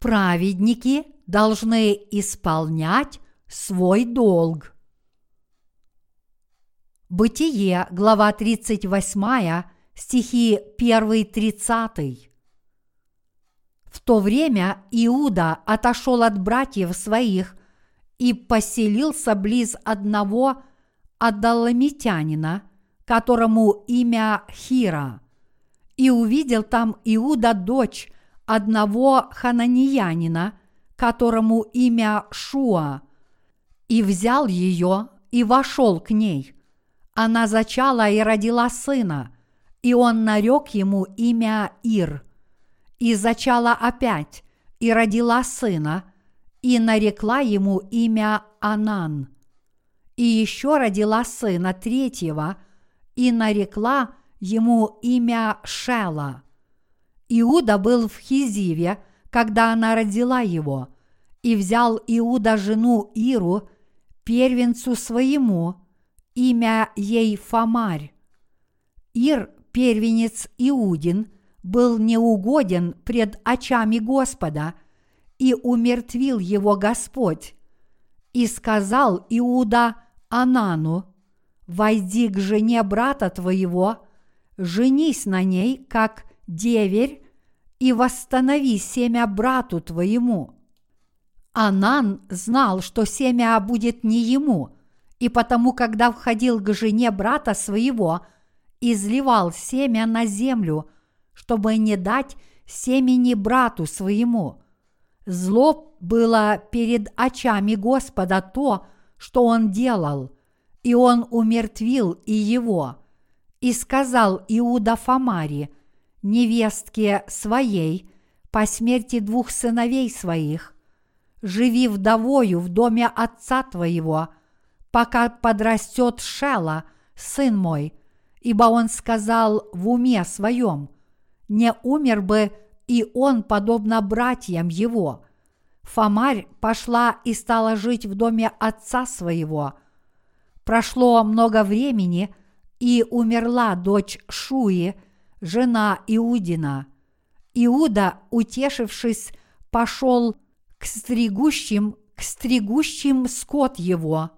праведники должны исполнять свой долг. Бытие, глава 38, стихи 1-30. В то время Иуда отошел от братьев своих и поселился близ одного Адаламитянина, которому имя Хира, и увидел там Иуда дочь одного хананиянина, которому имя Шуа, и взял ее и вошел к ней. Она зачала и родила сына, и он нарек ему имя Ир – и зачала опять, и родила сына, и нарекла ему имя Анан. И еще родила сына третьего, и нарекла ему имя Шела. Иуда был в Хизиве, когда она родила его, и взял Иуда жену Иру, первенцу своему, имя ей Фомарь. Ир, первенец Иудин – был неугоден пред очами Господа, и умертвил его Господь. И сказал Иуда Анану, «Войди к жене брата твоего, женись на ней, как деверь, и восстанови семя брату твоему». Анан знал, что семя будет не ему, и потому, когда входил к жене брата своего, изливал семя на землю – чтобы не дать семени брату своему. Зло было перед очами Господа то, что он делал, и он умертвил и его. И сказал Иуда Фомари, невестке своей, по смерти двух сыновей своих, живи вдовою в доме отца твоего, пока подрастет Шела, сын мой, ибо он сказал в уме своем – не умер бы и он, подобно братьям его. Фомарь пошла и стала жить в доме отца своего. Прошло много времени, и умерла дочь Шуи, жена Иудина. Иуда, утешившись, пошел к стригущим, к стригущим скот его.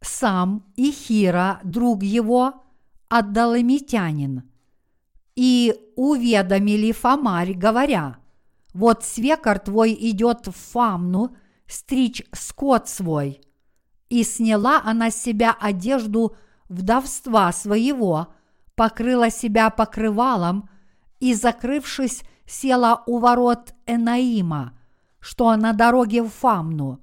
Сам и Хира, друг его, отдаламитянин – и уведомили Фомарь, говоря, «Вот свекор твой идет в Фамну стричь скот свой». И сняла она с себя одежду вдовства своего, покрыла себя покрывалом и, закрывшись, села у ворот Энаима, что на дороге в Фамну,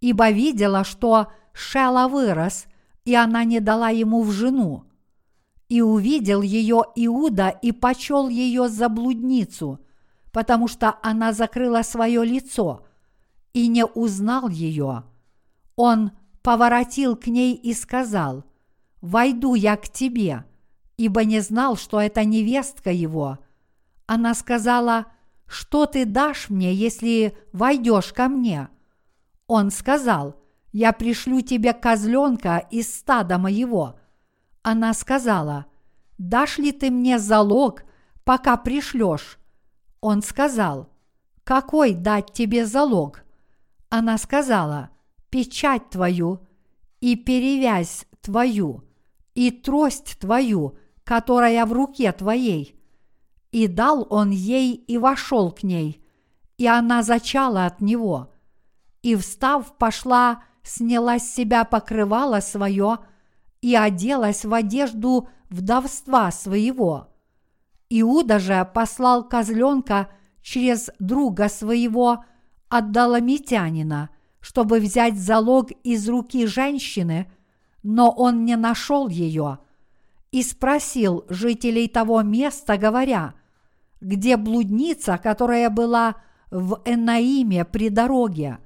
ибо видела, что Шела вырос, и она не дала ему в жену. И увидел ее Иуда и почел ее за блудницу, потому что она закрыла свое лицо и не узнал ее. Он поворотил к ней и сказал, «Войду я к тебе», ибо не знал, что это невестка его. Она сказала, «Что ты дашь мне, если войдешь ко мне?» Он сказал, «Я пришлю тебе козленка из стада моего». Она сказала, «Дашь ли ты мне залог, пока пришлешь?» Он сказал, «Какой дать тебе залог?» Она сказала, «Печать твою и перевязь твою и трость твою, которая в руке твоей». И дал он ей и вошел к ней, и она зачала от него. И, встав, пошла, сняла с себя покрывало свое – и оделась в одежду вдовства своего. Иуда же послал козленка через друга своего отдаламитянина, чтобы взять залог из руки женщины, но он не нашел ее, и спросил жителей того места, говоря, где блудница, которая была в Энаиме при дороге.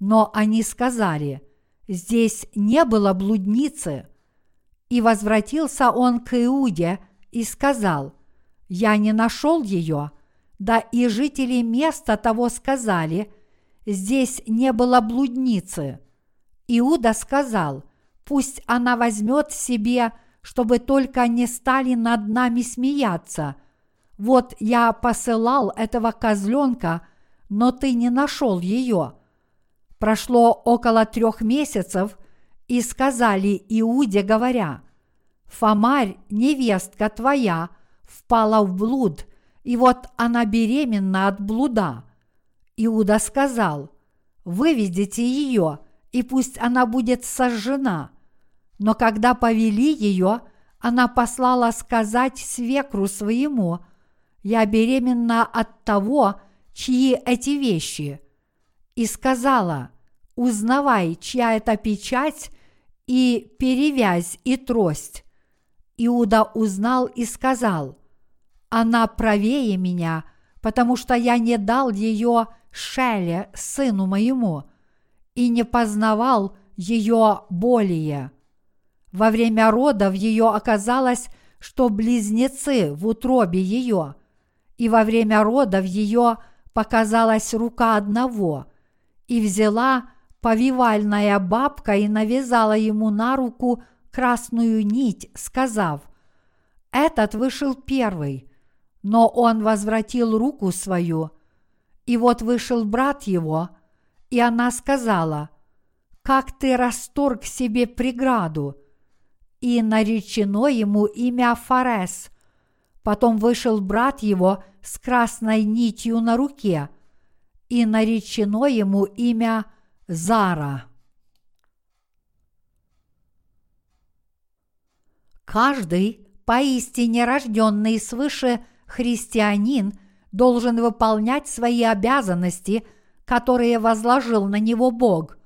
Но они сказали, здесь не было блудницы – и возвратился он к Иуде и сказал, «Я не нашел ее». Да и жители места того сказали, «Здесь не было блудницы». Иуда сказал, «Пусть она возьмет себе, чтобы только не стали над нами смеяться. Вот я посылал этого козленка но ты не нашел ее. Прошло около трех месяцев, и сказали Иуде, говоря, «Фомарь, невестка твоя, впала в блуд, и вот она беременна от блуда». Иуда сказал, «Выведите ее, и пусть она будет сожжена». Но когда повели ее, она послала сказать свекру своему, «Я беременна от того, чьи эти вещи?» И сказала, «Узнавай, чья это печать и перевязь и трость». Иуда узнал и сказал, «Она правее меня, потому что я не дал ее Шеле, сыну моему, и не познавал ее более». Во время родов ее оказалось, что близнецы в утробе ее, и во время родов ее показалась рука одного, и взяла повивальная бабка и навязала ему на руку красную нить, сказав, «Этот вышел первый, но он возвратил руку свою, и вот вышел брат его, и она сказала, «Как ты расторг себе преграду!» И наречено ему имя Фарес. Потом вышел брат его с красной нитью на руке, и наречено ему имя Зара. Каждый поистине рожденный свыше христианин должен выполнять свои обязанности, которые возложил на него Бог.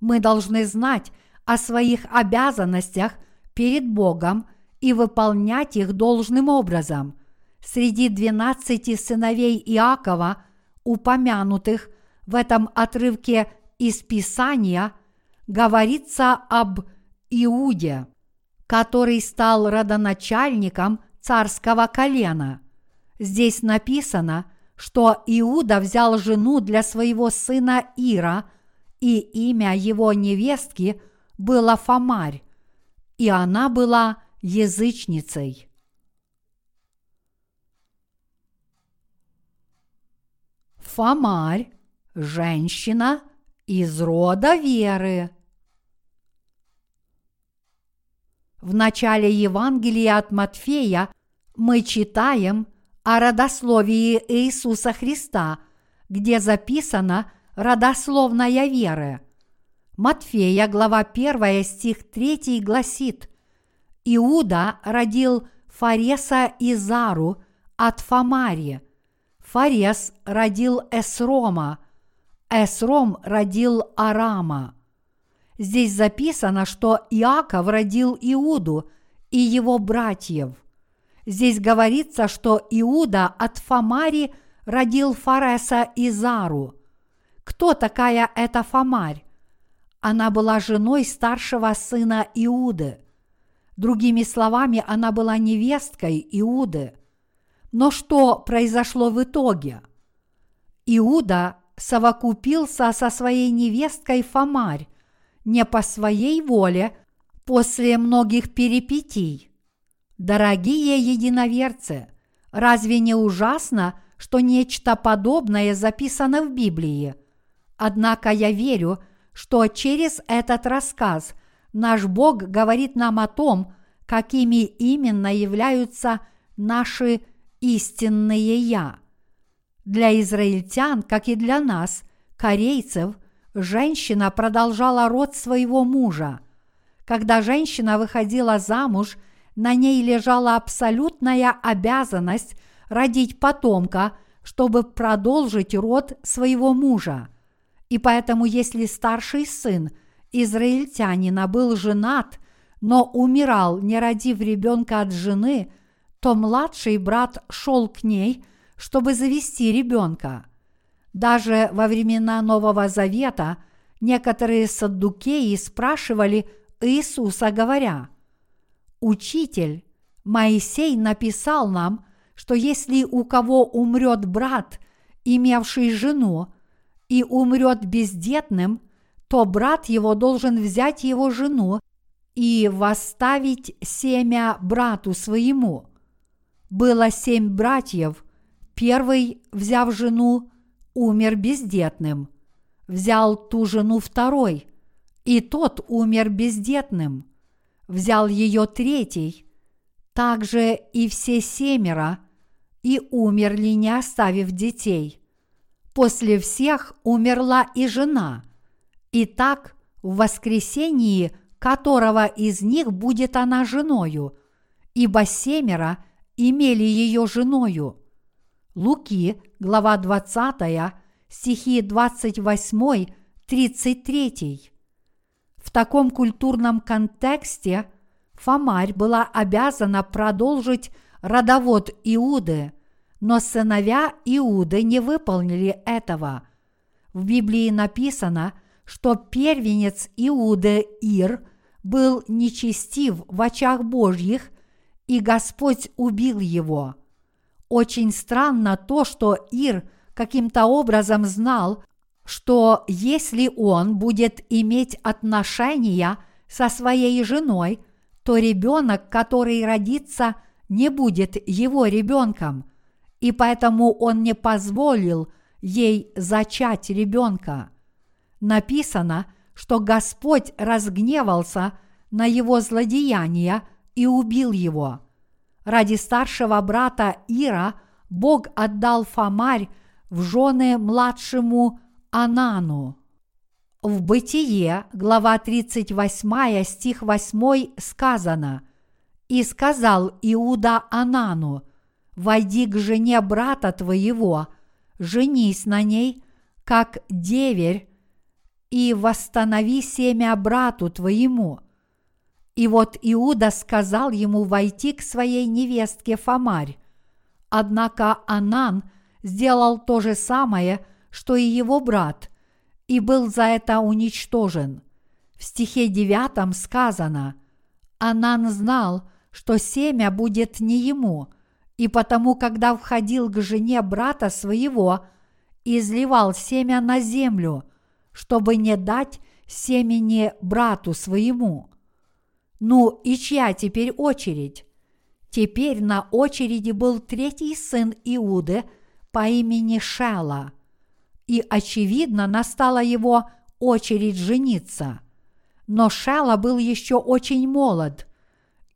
Мы должны знать о своих обязанностях перед Богом и выполнять их должным образом. Среди двенадцати сыновей Иакова, упомянутых в этом отрывке из Писания говорится об Иуде, который стал родоначальником царского колена. Здесь написано, что Иуда взял жену для своего сына Ира, и имя его невестки было Фомарь, и она была язычницей. Фомарь – женщина из рода веры. В начале Евангелия от Матфея мы читаем о родословии Иисуса Христа, где записано родословная веры. Матфея, глава 1, стих 3 гласит «Иуда родил Фареса и Зару от Фамари, Фарес родил Эсрома, Эсром родил Арама. Здесь записано, что Иаков родил Иуду и его братьев. Здесь говорится, что Иуда от Фамари родил Фареса и Зару. Кто такая эта Фамарь? Она была женой старшего сына Иуды. Другими словами, она была невесткой Иуды. Но что произошло в итоге? Иуда совокупился со своей невесткой Фомарь не по своей воле после многих перипетий. Дорогие единоверцы, разве не ужасно, что нечто подобное записано в Библии? Однако я верю, что через этот рассказ наш Бог говорит нам о том, какими именно являются наши истинные «я». Для израильтян, как и для нас, корейцев, женщина продолжала род своего мужа. Когда женщина выходила замуж, на ней лежала абсолютная обязанность родить потомка, чтобы продолжить род своего мужа. И поэтому, если старший сын израильтянина был женат, но умирал, не родив ребенка от жены, то младший брат шел к ней – чтобы завести ребенка. Даже во времена Нового Завета некоторые саддукеи спрашивали Иисуса, говоря, «Учитель, Моисей написал нам, что если у кого умрет брат, имевший жену, и умрет бездетным, то брат его должен взять его жену и восставить семя брату своему. Было семь братьев – Первый, взяв жену, умер бездетным. Взял ту жену второй, и тот умер бездетным. Взял ее третий, также и все семеро, и умерли, не оставив детей. После всех умерла и жена. И так в воскресении которого из них будет она женою, ибо семеро имели ее женою. Луки, глава 20, стихи 28-33. В таком культурном контексте Фомарь была обязана продолжить родовод Иуды, но сыновья Иуды не выполнили этого. В Библии написано, что первенец Иуды Ир был нечестив в очах Божьих, и Господь убил его. Очень странно то, что Ир каким-то образом знал, что если он будет иметь отношения со своей женой, то ребенок, который родится, не будет его ребенком, и поэтому он не позволил ей зачать ребенка. Написано, что Господь разгневался на его злодеяния и убил его. Ради старшего брата Ира Бог отдал Фомарь в жены младшему Анану. В Бытие, глава 38, стих 8 сказано «И сказал Иуда Анану, войди к жене брата твоего, женись на ней, как деверь, и восстанови семя брату твоему». И вот Иуда сказал ему войти к своей невестке Фомарь. Однако Анан сделал то же самое, что и его брат, и был за это уничтожен. В стихе девятом сказано «Анан знал, что семя будет не ему, и потому, когда входил к жене брата своего, изливал семя на землю, чтобы не дать семени брату своему. Ну и чья теперь очередь? Теперь на очереди был третий сын Иуды по имени Шела. И, очевидно, настала его очередь жениться. Но Шела был еще очень молод.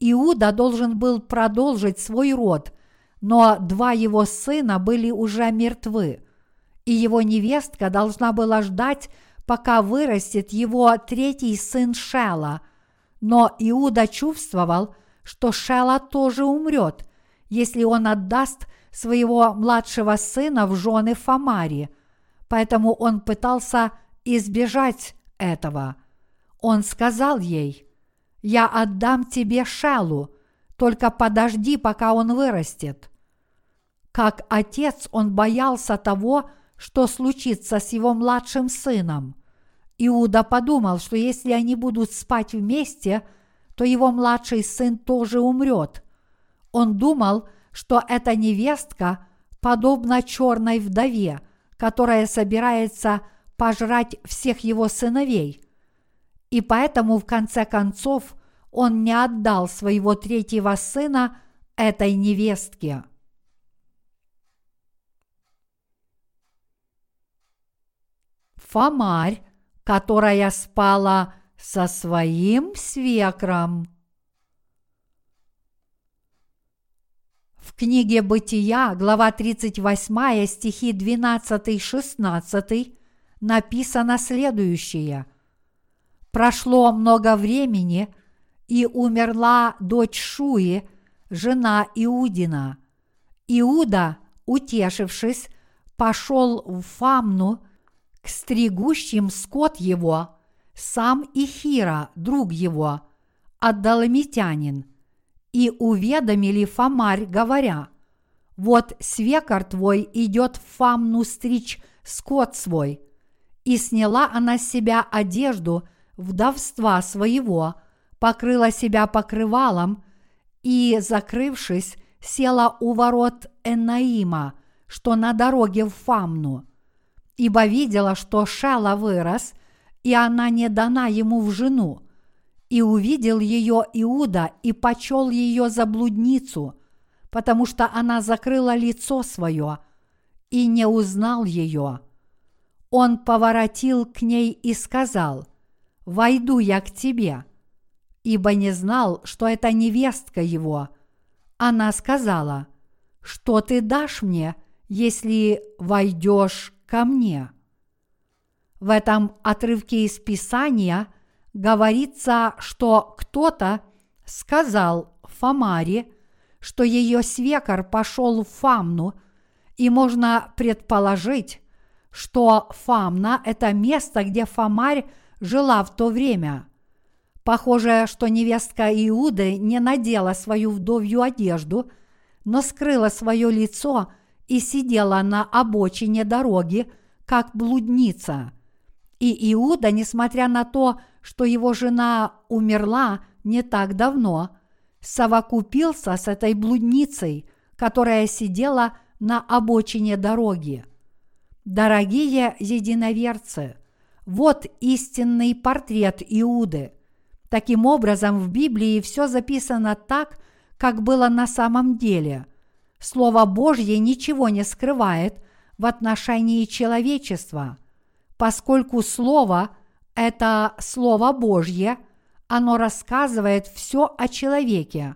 Иуда должен был продолжить свой род, но два его сына были уже мертвы, и его невестка должна была ждать пока вырастет его третий сын Шела. Но Иуда чувствовал, что Шела тоже умрет, если он отдаст своего младшего сына в жены Фомари. Поэтому он пытался избежать этого. Он сказал ей, «Я отдам тебе Шелу, только подожди, пока он вырастет». Как отец он боялся того, что случится с его младшим сыном. Иуда подумал, что если они будут спать вместе, то его младший сын тоже умрет. Он думал, что эта невестка подобна черной вдове, которая собирается пожрать всех его сыновей. И поэтому в конце концов он не отдал своего третьего сына этой невестке. Фомарь, которая спала со своим свекром. В книге Бытия, глава 38, стихи 12-16 написано следующее. Прошло много времени, и умерла дочь Шуи, жена Иудина. Иуда, утешившись, пошел в Фамну к стригущим скот его, сам Ихира, друг его, Аддаламитянин, и уведомили Фомарь, говоря, «Вот свекор твой идет в Фамну стричь скот свой». И сняла она с себя одежду вдовства своего, покрыла себя покрывалом и, закрывшись, села у ворот Энаима, что на дороге в Фамну – ибо видела, что Шела вырос, и она не дана ему в жену. И увидел ее Иуда и почел ее за блудницу, потому что она закрыла лицо свое и не узнал ее – он поворотил к ней и сказал, «Войду я к тебе», ибо не знал, что это невестка его. Она сказала, «Что ты дашь мне, если войдешь ко мне?» В этом отрывке из Писания говорится, что кто-то сказал Фомаре, что ее свекор пошел в Фамну, и можно предположить, что Фамна – это место, где Фомарь жила в то время. Похоже, что невестка Иуды не надела свою вдовью одежду, но скрыла свое лицо и сидела на обочине дороги, как блудница. И Иуда, несмотря на то, что его жена умерла не так давно, совокупился с этой блудницей, которая сидела на обочине дороги. Дорогие единоверцы, вот истинный портрет Иуды. Таким образом, в Библии все записано так, как было на самом деле. Слово Божье ничего не скрывает в отношении человечества, поскольку Слово – это Слово Божье, оно рассказывает все о человеке.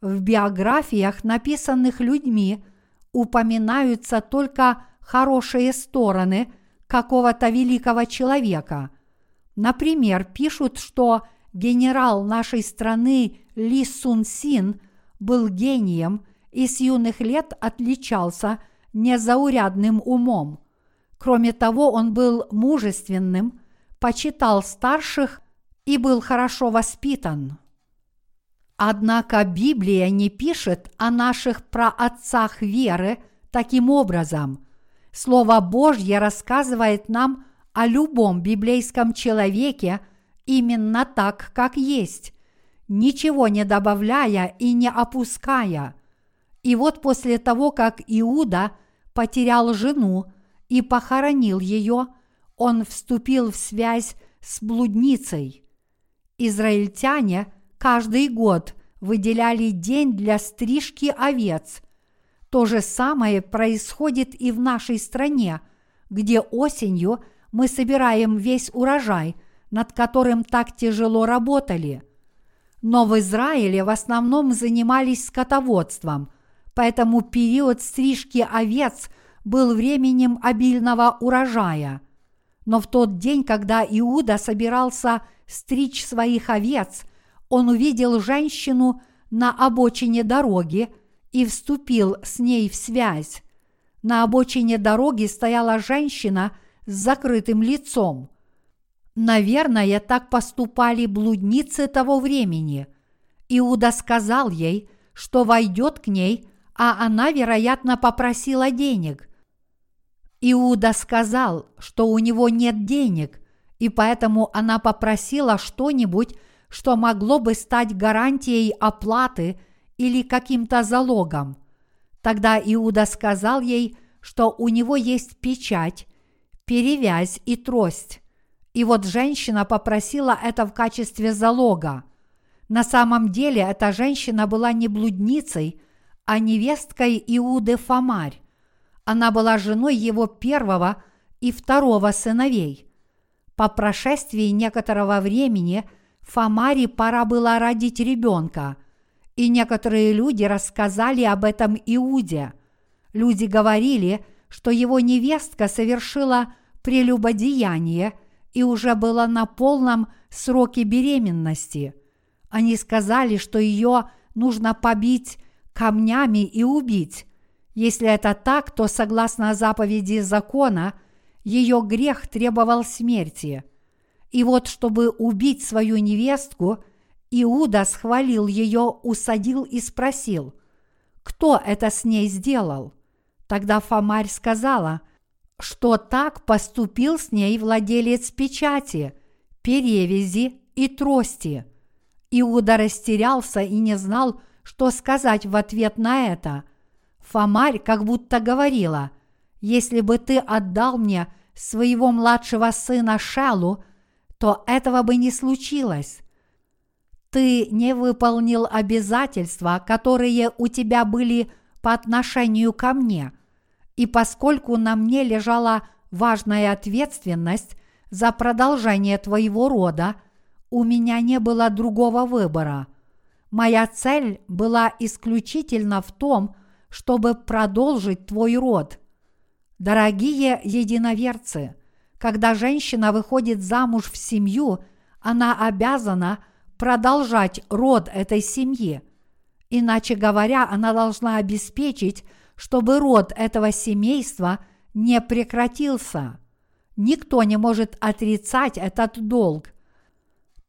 В биографиях, написанных людьми, упоминаются только хорошие стороны какого-то великого человека. Например, пишут, что генерал нашей страны Ли Сун Син был гением и с юных лет отличался незаурядным умом. Кроме того, он был мужественным, почитал старших и был хорошо воспитан. Однако Библия не пишет о наших праотцах веры таким образом. Слово Божье рассказывает нам о любом библейском человеке именно так, как есть, ничего не добавляя и не опуская. И вот после того, как Иуда потерял жену и похоронил ее, он вступил в связь с блудницей. Израильтяне каждый год выделяли день для стрижки овец. То же самое происходит и в нашей стране, где осенью мы собираем весь урожай, над которым так тяжело работали. Но в Израиле в основном занимались скотоводством, поэтому период стрижки овец был временем обильного урожая. Но в тот день, когда Иуда собирался стричь своих овец, он увидел женщину на обочине дороги и вступил с ней в связь. На обочине дороги стояла женщина с закрытым лицом. Наверное, так поступали блудницы того времени. Иуда сказал ей, что войдет к ней, а она, вероятно, попросила денег. Иуда сказал, что у него нет денег, и поэтому она попросила что-нибудь, что могло бы стать гарантией оплаты или каким-то залогом. Тогда Иуда сказал ей, что у него есть печать, перевязь и трость. И вот женщина попросила это в качестве залога. На самом деле эта женщина была не блудницей, а невесткой Иуды Фомарь. Она была женой его первого и второго сыновей. По прошествии некоторого времени Фомаре пора было родить ребенка, и некоторые люди рассказали об этом Иуде. Люди говорили, что его невестка совершила прелюбодеяние и уже была на полном сроке беременности. Они сказали, что ее нужно побить камнями и убить, если это так, то согласно заповеди закона, ее грех требовал смерти. И вот, чтобы убить свою невестку, Иуда схвалил ее, усадил и спросил, кто это с ней сделал? Тогда Фомарь сказала, что так поступил с ней владелец печати, перевязи и трости. Иуда растерялся и не знал, что сказать в ответ на это – Фомарь как будто говорила, если бы ты отдал мне своего младшего сына Шалу, то этого бы не случилось. Ты не выполнил обязательства, которые у тебя были по отношению ко мне, и поскольку на мне лежала важная ответственность за продолжение твоего рода, у меня не было другого выбора. Моя цель была исключительно в том, чтобы продолжить твой род. Дорогие единоверцы, когда женщина выходит замуж в семью, она обязана продолжать род этой семьи. Иначе говоря, она должна обеспечить, чтобы род этого семейства не прекратился. Никто не может отрицать этот долг.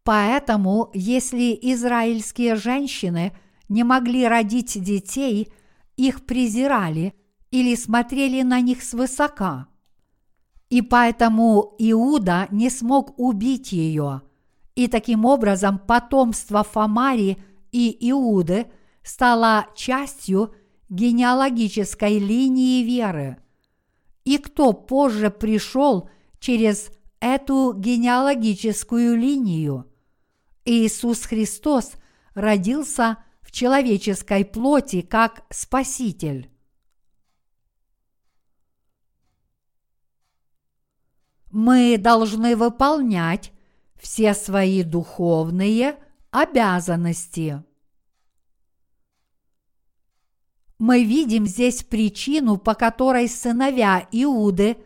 Поэтому, если израильские женщины не могли родить детей, их презирали или смотрели на них свысока. И поэтому Иуда не смог убить ее. И таким образом потомство Фамари и Иуды стало частью генеалогической линии веры. И кто позже пришел через эту генеалогическую линию? Иисус Христос родился в человеческой плоти как Спаситель. Мы должны выполнять все свои духовные обязанности. Мы видим здесь причину, по которой сыновья Иуды,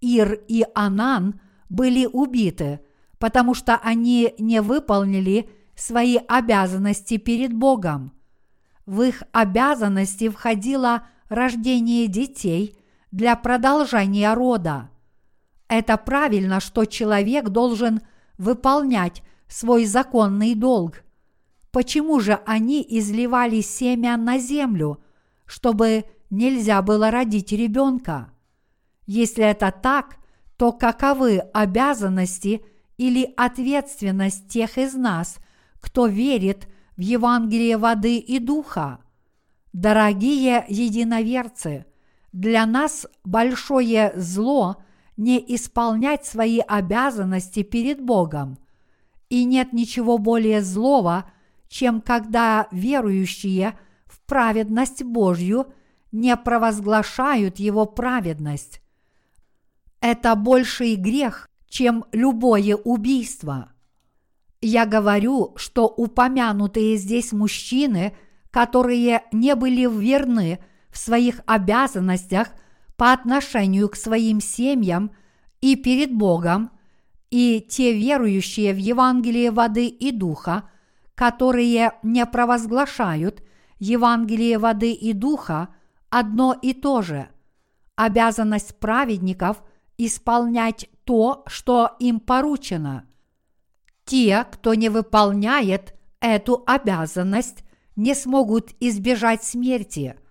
Ир и Анан были убиты, потому что они не выполнили свои обязанности перед Богом. В их обязанности входило рождение детей для продолжения рода. Это правильно, что человек должен выполнять свой законный долг. Почему же они изливали семя на землю, чтобы нельзя было родить ребенка? Если это так, то каковы обязанности или ответственность тех из нас, кто верит в Евангелие воды и духа? Дорогие единоверцы, для нас большое зло не исполнять свои обязанности перед Богом. И нет ничего более злого, чем когда верующие праведность Божью не провозглашают Его праведность. Это больший грех, чем любое убийство. Я говорю, что упомянутые здесь мужчины, которые не были верны в своих обязанностях – по отношению к своим семьям и перед Богом, и те верующие в Евангелие воды и духа, которые не провозглашают Евангелие воды и духа, одно и то же. Обязанность праведников исполнять то, что им поручено. Те, кто не выполняет эту обязанность, не смогут избежать смерти –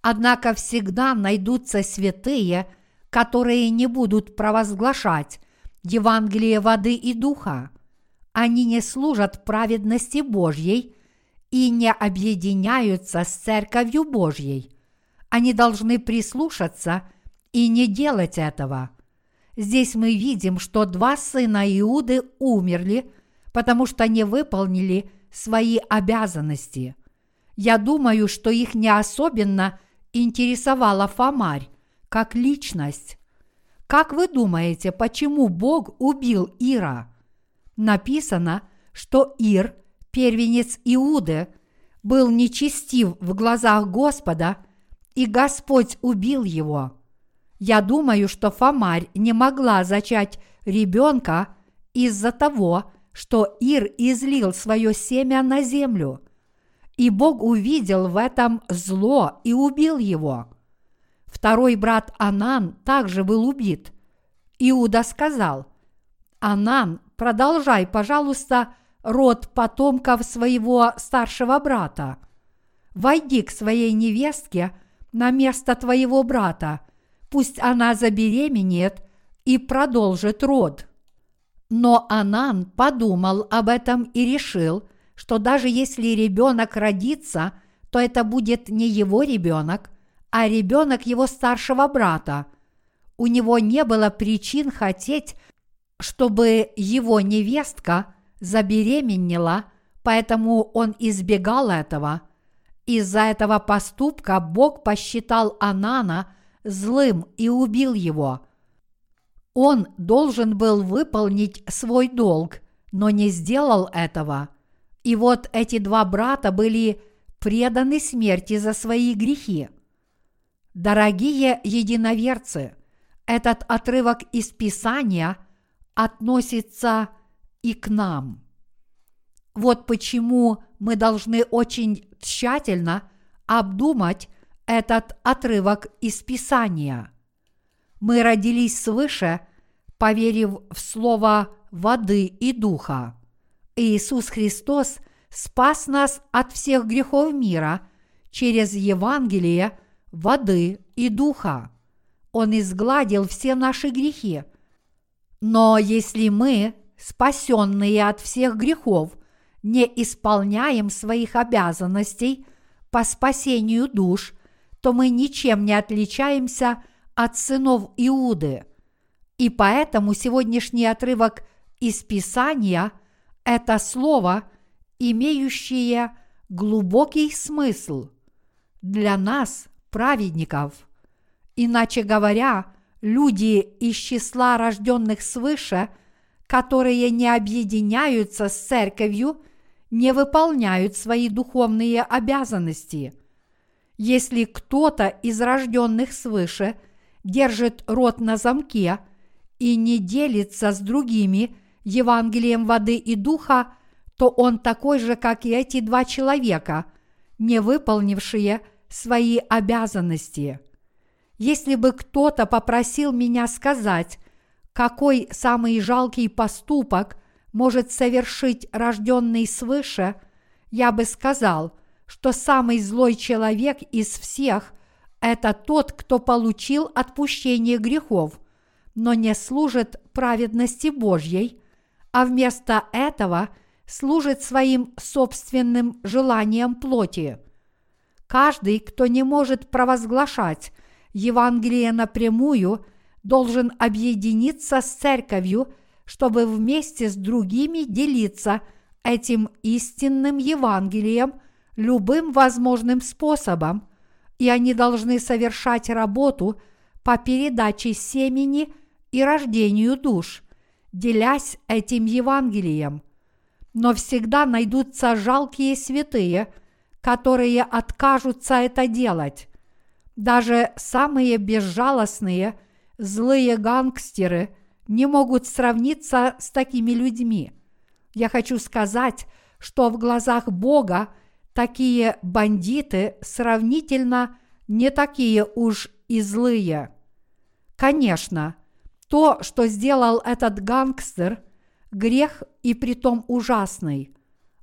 Однако всегда найдутся святые, которые не будут провозглашать Евангелие воды и духа. Они не служат праведности Божьей и не объединяются с Церковью Божьей. Они должны прислушаться и не делать этого. Здесь мы видим, что два сына Иуды умерли, потому что не выполнили свои обязанности. Я думаю, что их не особенно интересовала Фомарь как личность. Как вы думаете, почему Бог убил Ира? Написано, что Ир, первенец Иуды, был нечестив в глазах Господа, и Господь убил его. Я думаю, что Фомарь не могла зачать ребенка из-за того, что Ир излил свое семя на землю – и Бог увидел в этом зло и убил его. Второй брат Анан также был убит. Иуда сказал, «Анан, продолжай, пожалуйста, род потомков своего старшего брата. Войди к своей невестке на место твоего брата, пусть она забеременеет и продолжит род». Но Анан подумал об этом и решил – что даже если ребенок родится, то это будет не его ребенок, а ребенок его старшего брата. У него не было причин хотеть, чтобы его невестка забеременела, поэтому он избегал этого. Из-за этого поступка Бог посчитал Анана злым и убил его. Он должен был выполнить свой долг, но не сделал этого. И вот эти два брата были преданы смерти за свои грехи. Дорогие единоверцы, этот отрывок из Писания относится и к нам. Вот почему мы должны очень тщательно обдумать этот отрывок из Писания. Мы родились свыше, поверив в слово воды и духа. Иисус Христос спас нас от всех грехов мира через Евангелие воды и духа. Он изгладил все наши грехи. Но если мы, спасенные от всех грехов, не исполняем своих обязанностей по спасению душ, то мы ничем не отличаемся от сынов Иуды. И поэтому сегодняшний отрывок из Писания – это слово, имеющее глубокий смысл для нас, праведников. Иначе говоря, люди из числа рожденных свыше, которые не объединяются с церковью, не выполняют свои духовные обязанности. Если кто-то из рожденных свыше держит рот на замке и не делится с другими Евангелием воды и духа, то он такой же, как и эти два человека, не выполнившие свои обязанности. Если бы кто-то попросил меня сказать, какой самый жалкий поступок может совершить рожденный свыше, я бы сказал, что самый злой человек из всех – это тот, кто получил отпущение грехов, но не служит праведности Божьей, а вместо этого служит своим собственным желанием плоти. Каждый, кто не может провозглашать Евангелие напрямую, должен объединиться с церковью, чтобы вместе с другими делиться этим истинным Евангелием любым возможным способом, и они должны совершать работу по передаче семени и рождению душ, делясь этим Евангелием. Но всегда найдутся жалкие святые – которые откажутся это делать. Даже самые безжалостные, злые гангстеры не могут сравниться с такими людьми. Я хочу сказать, что в глазах Бога такие бандиты сравнительно не такие уж и злые. Конечно, то, что сделал этот гангстер, грех и притом ужасный.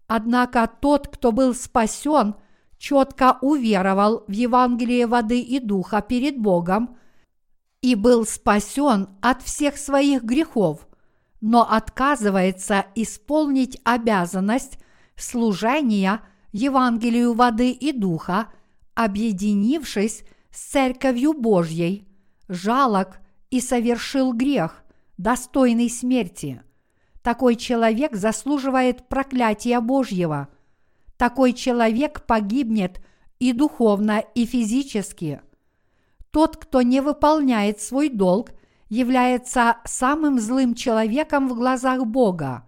Однако тот, кто был спасен, четко уверовал в Евангелие воды и духа перед Богом и был спасен от всех своих грехов, но отказывается исполнить обязанность служения Евангелию воды и духа, объединившись с Церковью Божьей, жалок и совершил грех, достойный смерти – такой человек заслуживает проклятия Божьего. Такой человек погибнет и духовно, и физически. Тот, кто не выполняет свой долг, является самым злым человеком в глазах Бога.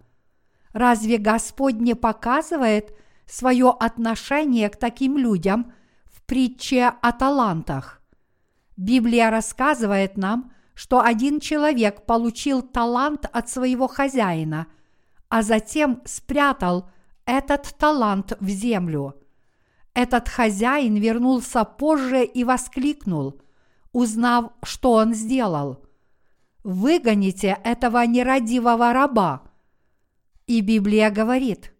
Разве Господь не показывает свое отношение к таким людям в притче о талантах? Библия рассказывает нам, что один человек получил талант от своего хозяина, а затем спрятал этот талант в землю. Этот хозяин вернулся позже и воскликнул, узнав, что он сделал. «Выгоните этого нерадивого раба!» И Библия говорит,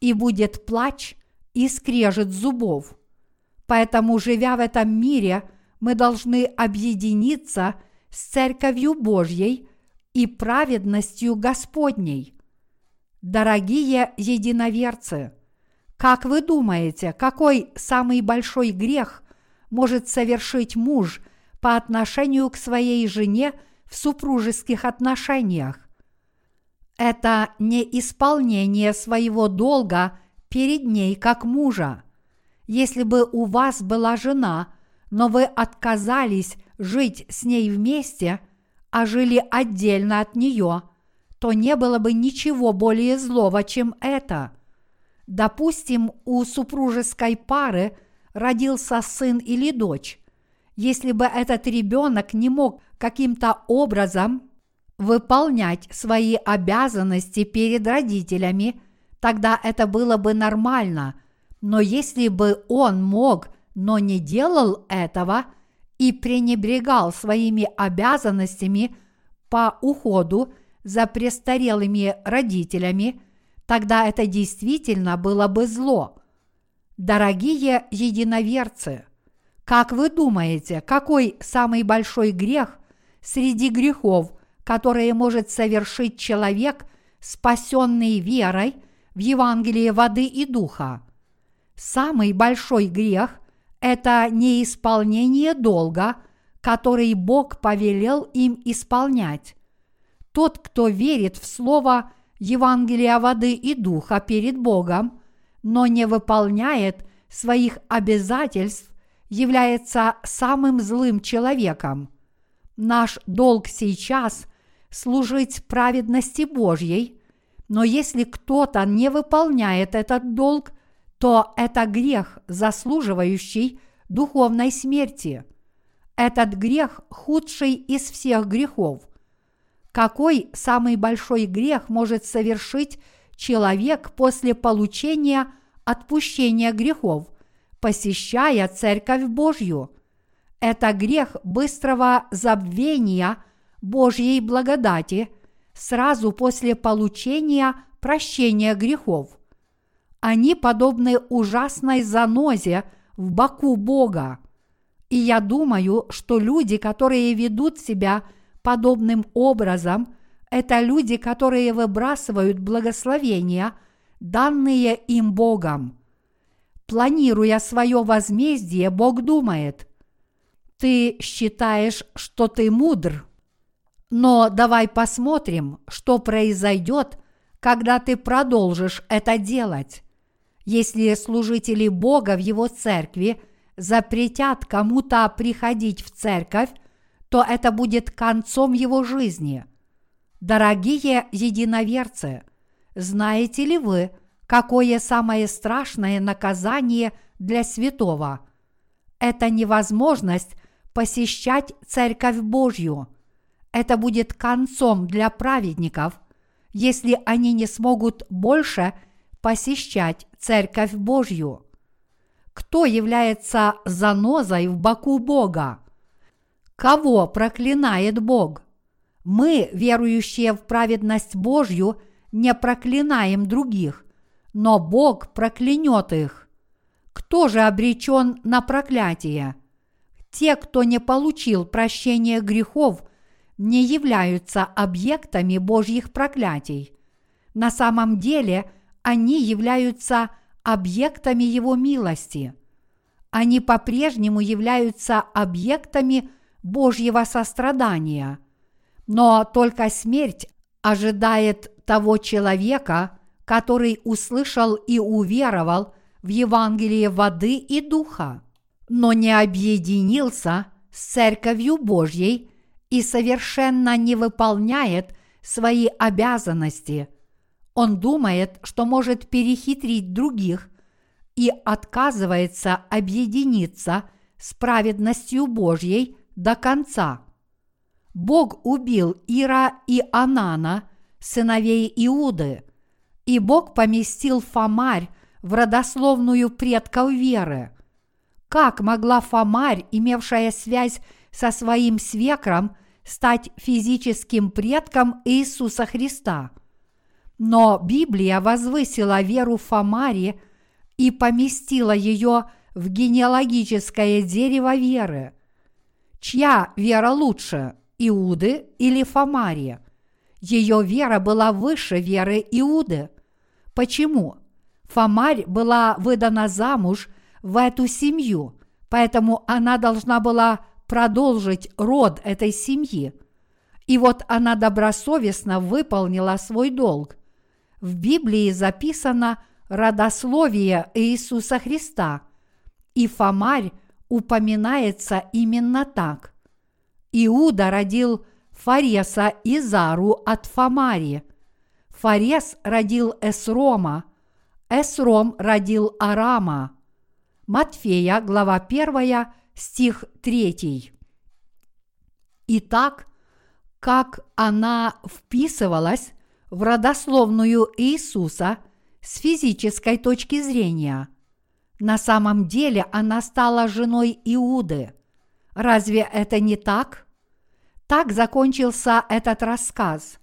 «И будет плач и скрежет зубов». Поэтому, живя в этом мире, мы должны объединиться – с Церковью Божьей и праведностью Господней. Дорогие единоверцы, как вы думаете, какой самый большой грех может совершить муж по отношению к своей жене в супружеских отношениях? Это неисполнение своего долга перед ней как мужа. Если бы у вас была жена, но вы отказались жить с ней вместе, а жили отдельно от нее, то не было бы ничего более злого, чем это. Допустим, у супружеской пары родился сын или дочь. Если бы этот ребенок не мог каким-то образом выполнять свои обязанности перед родителями, тогда это было бы нормально. Но если бы он мог, но не делал этого и пренебрегал своими обязанностями по уходу за престарелыми родителями, тогда это действительно было бы зло. Дорогие единоверцы, как вы думаете, какой самый большой грех среди грехов, которые может совершить человек, спасенный верой в Евангелие воды и духа? Самый большой грех – это неисполнение долга, который Бог повелел им исполнять. Тот, кто верит в Слово Евангелия воды и духа перед Богом, но не выполняет своих обязательств, является самым злым человеком. Наш долг сейчас – служить праведности Божьей, но если кто-то не выполняет этот долг, то это грех, заслуживающий духовной смерти. Этот грех худший из всех грехов. Какой самый большой грех может совершить человек после получения отпущения грехов, посещая Церковь Божью? Это грех быстрого забвения Божьей благодати сразу после получения прощения грехов. Они подобны ужасной занозе в боку Бога. И я думаю, что люди, которые ведут себя – подобным образом это люди, которые выбрасывают благословения, данные им Богом. Планируя свое возмездие, Бог думает, ты считаешь, что ты мудр, но давай посмотрим, что произойдет, когда ты продолжишь это делать. Если служители Бога в его церкви запретят кому-то приходить в церковь, то это будет концом его жизни. Дорогие единоверцы, знаете ли вы, какое самое страшное наказание для святого? Это невозможность посещать Церковь Божью. Это будет концом для праведников, если они не смогут больше посещать Церковь Божью. Кто является занозой в боку Бога? Кого проклинает Бог? Мы, верующие в праведность Божью, не проклинаем других, но Бог проклянет их. Кто же обречен на проклятие? Те, кто не получил прощения грехов, не являются объектами Божьих проклятий. На самом деле они являются объектами Его милости. Они по-прежнему являются объектами – Божьего сострадания. Но только смерть ожидает того человека, который услышал и уверовал в Евангелие воды и духа, но не объединился с Церковью Божьей и совершенно не выполняет свои обязанности. Он думает, что может перехитрить других и отказывается объединиться с праведностью Божьей – до конца. Бог убил Ира и Анана, сыновей Иуды, и Бог поместил Фомарь в родословную предков веры. Как могла Фомарь, имевшая связь со своим свекром, стать физическим предком Иисуса Христа? Но Библия возвысила веру Фомари и поместила ее в генеалогическое дерево веры – Чья вера лучше, Иуды или Фомария? Ее вера была выше веры Иуды. Почему? Фомарь была выдана замуж в эту семью, поэтому она должна была продолжить род этой семьи. И вот она добросовестно выполнила свой долг. В Библии записано родословие Иисуса Христа, и Фомарь упоминается именно так. Иуда родил Фареса и Зару от Фамари. Фарес родил Эсрома, Эсром родил Арама. Матфея, глава 1, стих 3. Итак, как она вписывалась в родословную Иисуса с физической точки зрения. На самом деле она стала женой Иуды. Разве это не так? Так закончился этот рассказ.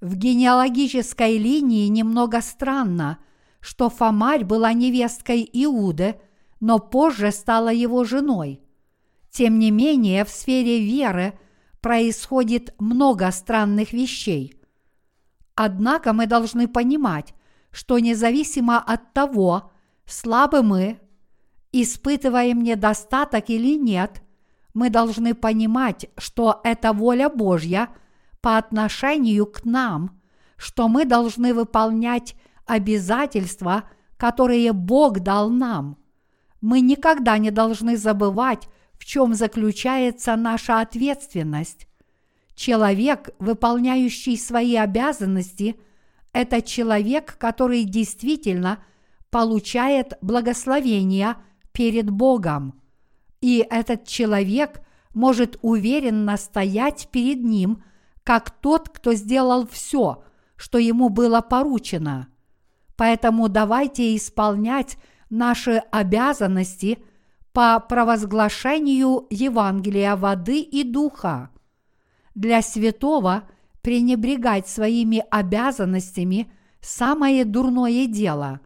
В генеалогической линии немного странно, что Фомарь была невесткой Иуды, но позже стала его женой. Тем не менее, в сфере веры происходит много странных вещей. Однако мы должны понимать, что независимо от того, слабы мы, испытываем недостаток или нет, мы должны понимать, что это воля Божья по отношению к нам, что мы должны выполнять обязательства, которые Бог дал нам. Мы никогда не должны забывать, в чем заключается наша ответственность. Человек, выполняющий свои обязанности, это человек, который действительно получает благословение перед Богом. И этот человек может уверенно стоять перед Ним, как тот, кто сделал все, что ему было поручено. Поэтому давайте исполнять наши обязанности по провозглашению Евангелия воды и духа. Для святого пренебрегать своими обязанностями – самое дурное дело.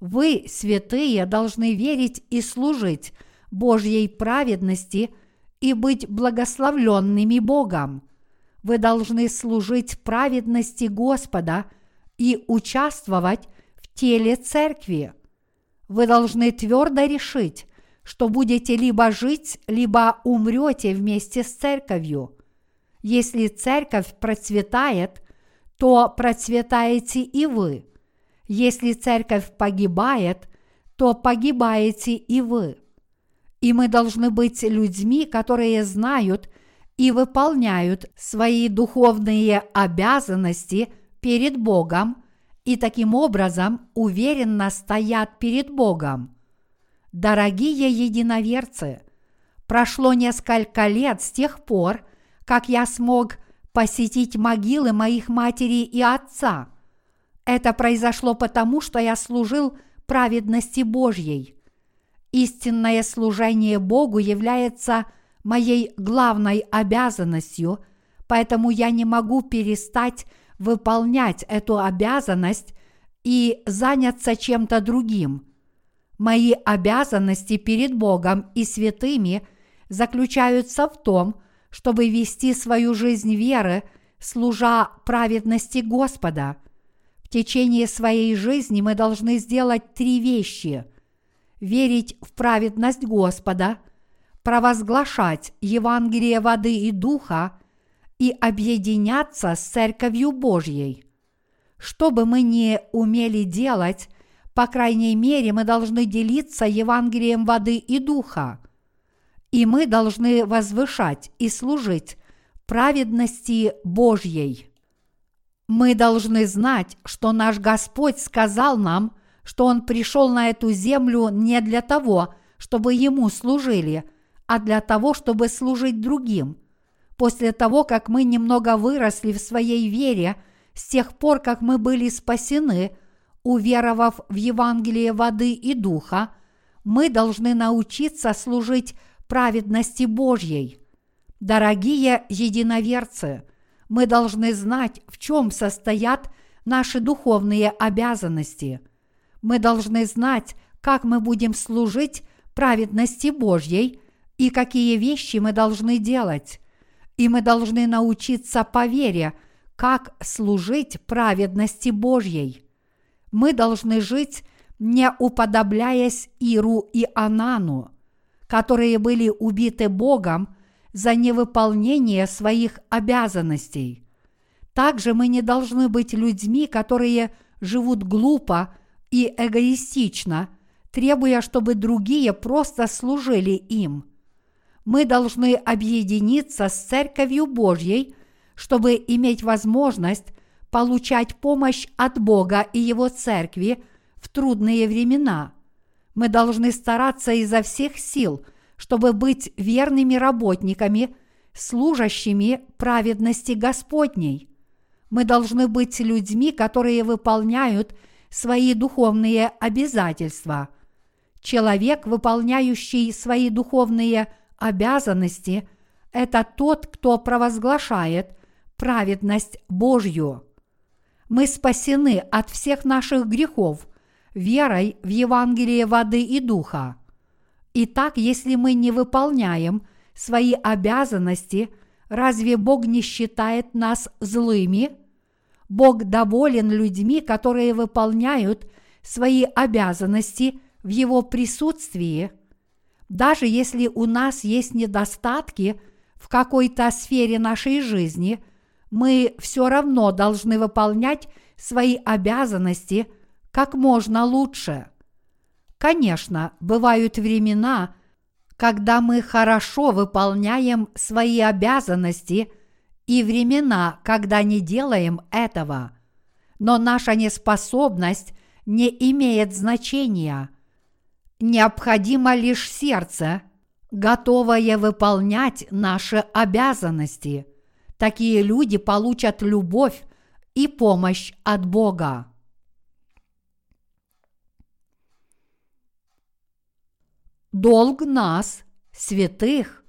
Вы, святые, должны верить и служить Божьей праведности и быть благословленными Богом. Вы должны служить праведности Господа и участвовать в теле церкви. Вы должны твердо решить, что будете либо жить, либо умрете вместе с церковью. Если церковь процветает, то процветаете и вы. Если церковь погибает, то погибаете и вы. И мы должны быть людьми, которые знают и выполняют свои духовные обязанности перед Богом и таким образом уверенно стоят перед Богом. Дорогие единоверцы, прошло несколько лет с тех пор, как я смог посетить могилы моих матери и отца. Это произошло потому, что я служил праведности Божьей. Истинное служение Богу является моей главной обязанностью, поэтому я не могу перестать выполнять эту обязанность и заняться чем-то другим. Мои обязанности перед Богом и святыми заключаются в том, чтобы вести свою жизнь веры, служа праведности Господа. В течение своей жизни мы должны сделать три вещи – верить в праведность Господа, провозглашать Евангелие воды и духа и объединяться с Церковью Божьей. Что бы мы ни умели делать, по крайней мере, мы должны делиться Евангелием воды и духа. И мы должны возвышать и служить праведности Божьей. Мы должны знать, что наш Господь сказал нам, что Он пришел на эту землю не для того, чтобы Ему служили, а для того, чтобы служить другим. После того, как мы немного выросли в своей вере, с тех пор, как мы были спасены, уверовав в Евангелие воды и духа, мы должны научиться служить праведности Божьей. Дорогие единоверцы, мы должны знать, в чем состоят наши духовные обязанности. Мы должны знать, как мы будем служить праведности Божьей и какие вещи мы должны делать. И мы должны научиться по вере, как служить праведности Божьей. Мы должны жить, не уподобляясь Иру и Анану, которые были убиты Богом за невыполнение своих обязанностей. Также мы не должны быть людьми, которые живут глупо и эгоистично, требуя, чтобы другие просто служили им. Мы должны объединиться с Церковью Божьей, чтобы иметь возможность получать помощь от Бога и Его Церкви в трудные времена. Мы должны стараться изо всех сил, чтобы быть верными работниками, служащими праведности Господней. Мы должны быть людьми, которые выполняют свои духовные обязательства. Человек, выполняющий свои духовные обязанности, это тот, кто провозглашает праведность Божью. Мы спасены от всех наших грехов верой в Евангелие воды и духа. Итак, если мы не выполняем свои обязанности, разве Бог не считает нас злыми? Бог доволен людьми, которые выполняют свои обязанности в Его присутствии. Даже если у нас есть недостатки в какой-то сфере нашей жизни, мы все равно должны выполнять свои обязанности как можно лучше. Конечно, бывают времена, когда мы хорошо выполняем свои обязанности, и времена, когда не делаем этого. Но наша неспособность не имеет значения. Необходимо лишь сердце, готовое выполнять наши обязанности. Такие люди получат любовь и помощь от Бога. долг нас, святых,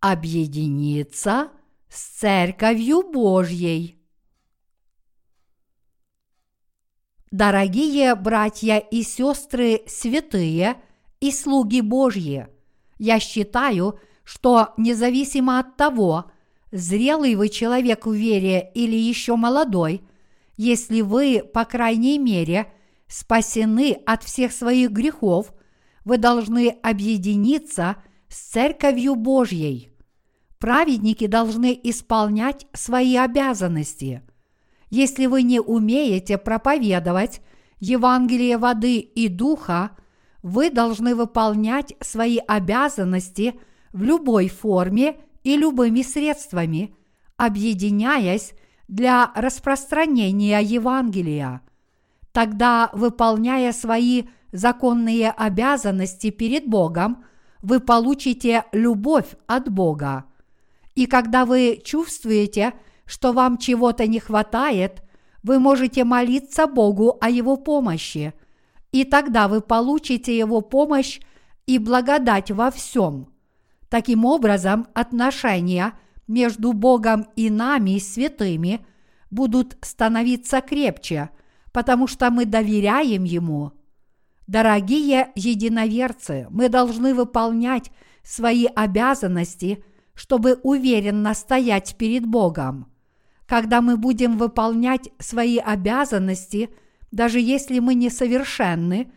объединиться с Церковью Божьей. Дорогие братья и сестры святые и слуги Божьи, я считаю, что независимо от того, зрелый вы человек в вере или еще молодой, если вы, по крайней мере, спасены от всех своих грехов – вы должны объединиться с Церковью Божьей. Праведники должны исполнять свои обязанности. Если вы не умеете проповедовать Евангелие воды и духа, вы должны выполнять свои обязанности в любой форме и любыми средствами, объединяясь для распространения Евангелия. Тогда, выполняя свои законные обязанности перед Богом, вы получите любовь от Бога. И когда вы чувствуете, что вам чего-то не хватает, вы можете молиться Богу о Его помощи, и тогда вы получите Его помощь и благодать во всем. Таким образом, отношения между Богом и нами, святыми, будут становиться крепче, потому что мы доверяем Ему – Дорогие единоверцы, мы должны выполнять свои обязанности, чтобы уверенно стоять перед Богом. Когда мы будем выполнять свои обязанности, даже если мы несовершенны,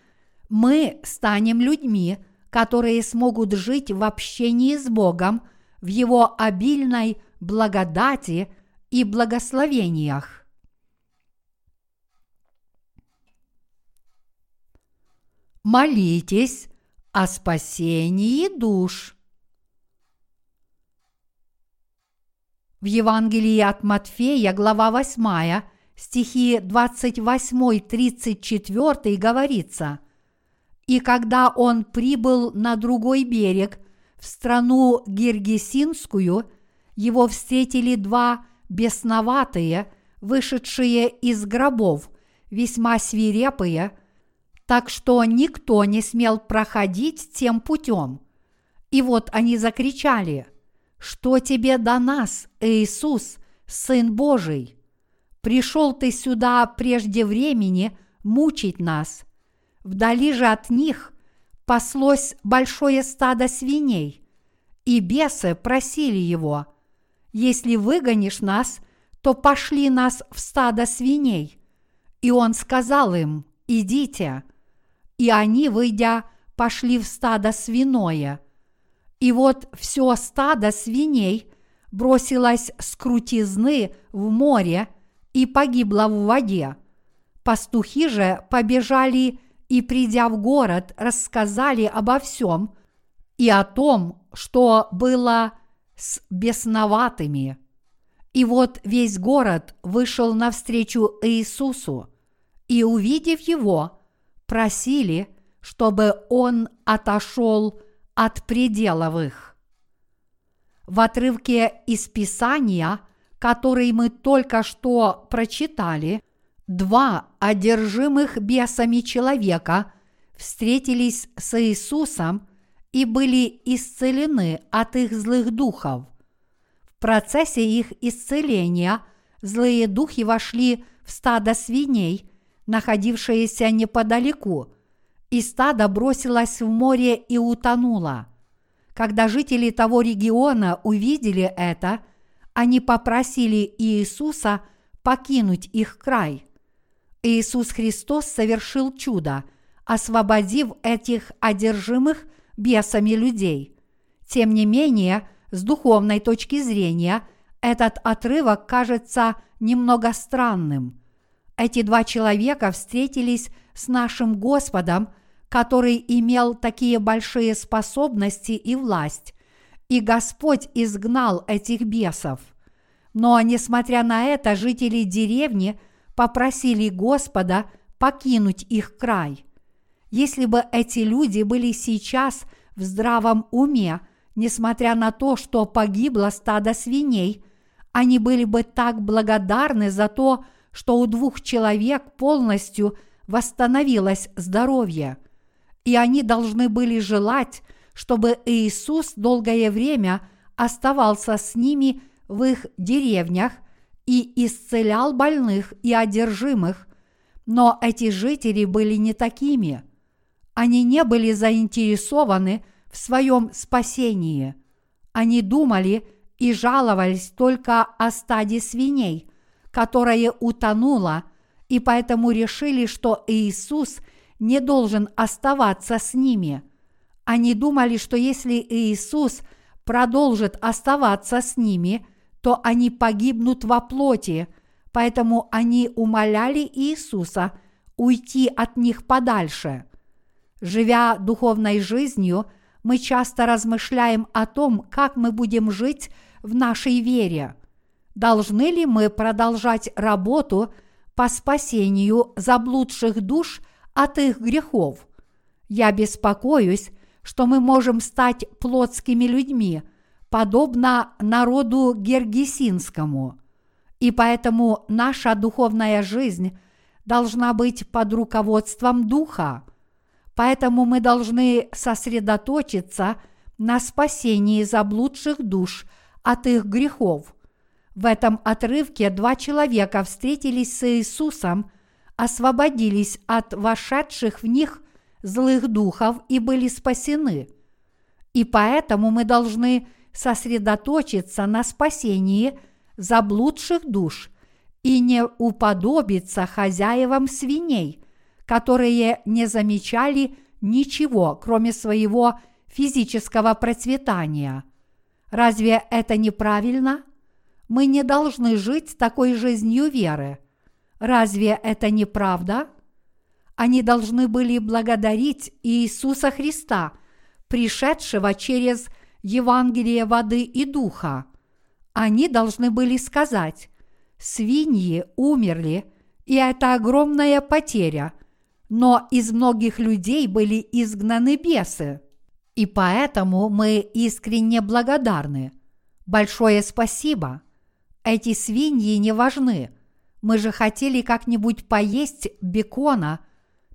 мы станем людьми, которые смогут жить в общении с Богом в Его обильной благодати и благословениях. молитесь о спасении душ. В Евангелии от Матфея, глава 8, стихи 28-34 говорится, «И когда он прибыл на другой берег, в страну Гергесинскую, его встретили два бесноватые, вышедшие из гробов, весьма свирепые – так что никто не смел проходить тем путем. И вот они закричали, «Что тебе до нас, Иисус, Сын Божий? Пришел ты сюда прежде времени мучить нас. Вдали же от них паслось большое стадо свиней, и бесы просили его, «Если выгонишь нас, то пошли нас в стадо свиней». И он сказал им, «Идите». И они, выйдя, пошли в стадо свиное. И вот все стадо свиней бросилось с крутизны в море и погибло в воде. Пастухи же побежали и, придя в город, рассказали обо всем и о том, что было с бесноватыми. И вот весь город вышел навстречу Иисусу, и, увидев его, просили, чтобы он отошел от пределов их. В отрывке из Писания, который мы только что прочитали, два одержимых бесами человека встретились с Иисусом и были исцелены от их злых духов. В процессе их исцеления злые духи вошли в стадо свиней, находившееся неподалеку, и стадо бросилось в море и утонуло. Когда жители того региона увидели это, они попросили Иисуса покинуть их край. Иисус Христос совершил чудо, освободив этих одержимых бесами людей. Тем не менее, с духовной точки зрения, этот отрывок кажется немного странным. Эти два человека встретились с нашим Господом, который имел такие большие способности и власть, и Господь изгнал этих бесов. Но, несмотря на это, жители деревни попросили Господа покинуть их край. Если бы эти люди были сейчас в здравом уме, несмотря на то, что погибло стадо свиней, они были бы так благодарны за то, что у двух человек полностью восстановилось здоровье. И они должны были желать, чтобы Иисус долгое время оставался с ними в их деревнях и исцелял больных и одержимых, но эти жители были не такими. Они не были заинтересованы в своем спасении. Они думали и жаловались только о стаде свиней, которое утонуло, и поэтому решили, что Иисус не должен оставаться с ними. Они думали, что если Иисус продолжит оставаться с ними, то они погибнут во плоти, поэтому они умоляли Иисуса уйти от них подальше – Живя духовной жизнью, мы часто размышляем о том, как мы будем жить в нашей вере. Должны ли мы продолжать работу по спасению заблудших душ от их грехов? Я беспокоюсь, что мы можем стать плотскими людьми, подобно народу гергесинскому. И поэтому наша духовная жизнь должна быть под руководством Духа – Поэтому мы должны сосредоточиться на спасении заблудших душ от их грехов. В этом отрывке два человека встретились с Иисусом, освободились от вошедших в них злых духов и были спасены. И поэтому мы должны сосредоточиться на спасении заблудших душ и не уподобиться хозяевам свиней – которые не замечали ничего, кроме своего физического процветания. Разве это неправильно? Мы не должны жить такой жизнью веры. Разве это не правда? Они должны были благодарить Иисуса Христа, пришедшего через Евангелие воды и духа. Они должны были сказать, свиньи умерли, и это огромная потеря – но из многих людей были изгнаны бесы. И поэтому мы искренне благодарны. Большое спасибо. Эти свиньи не важны. Мы же хотели как-нибудь поесть бекона,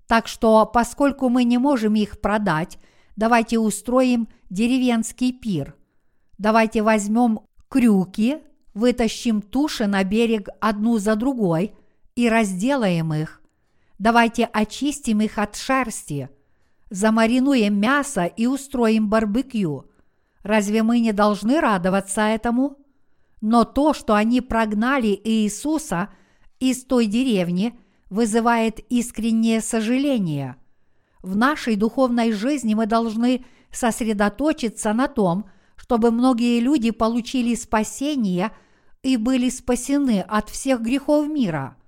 так что, поскольку мы не можем их продать, давайте устроим деревенский пир. Давайте возьмем крюки, вытащим туши на берег одну за другой и разделаем их Давайте очистим их от шерсти, замаринуем мясо и устроим барбекю. Разве мы не должны радоваться этому? Но то, что они прогнали Иисуса из той деревни, вызывает искреннее сожаление. В нашей духовной жизни мы должны сосредоточиться на том, чтобы многие люди получили спасение и были спасены от всех грехов мира –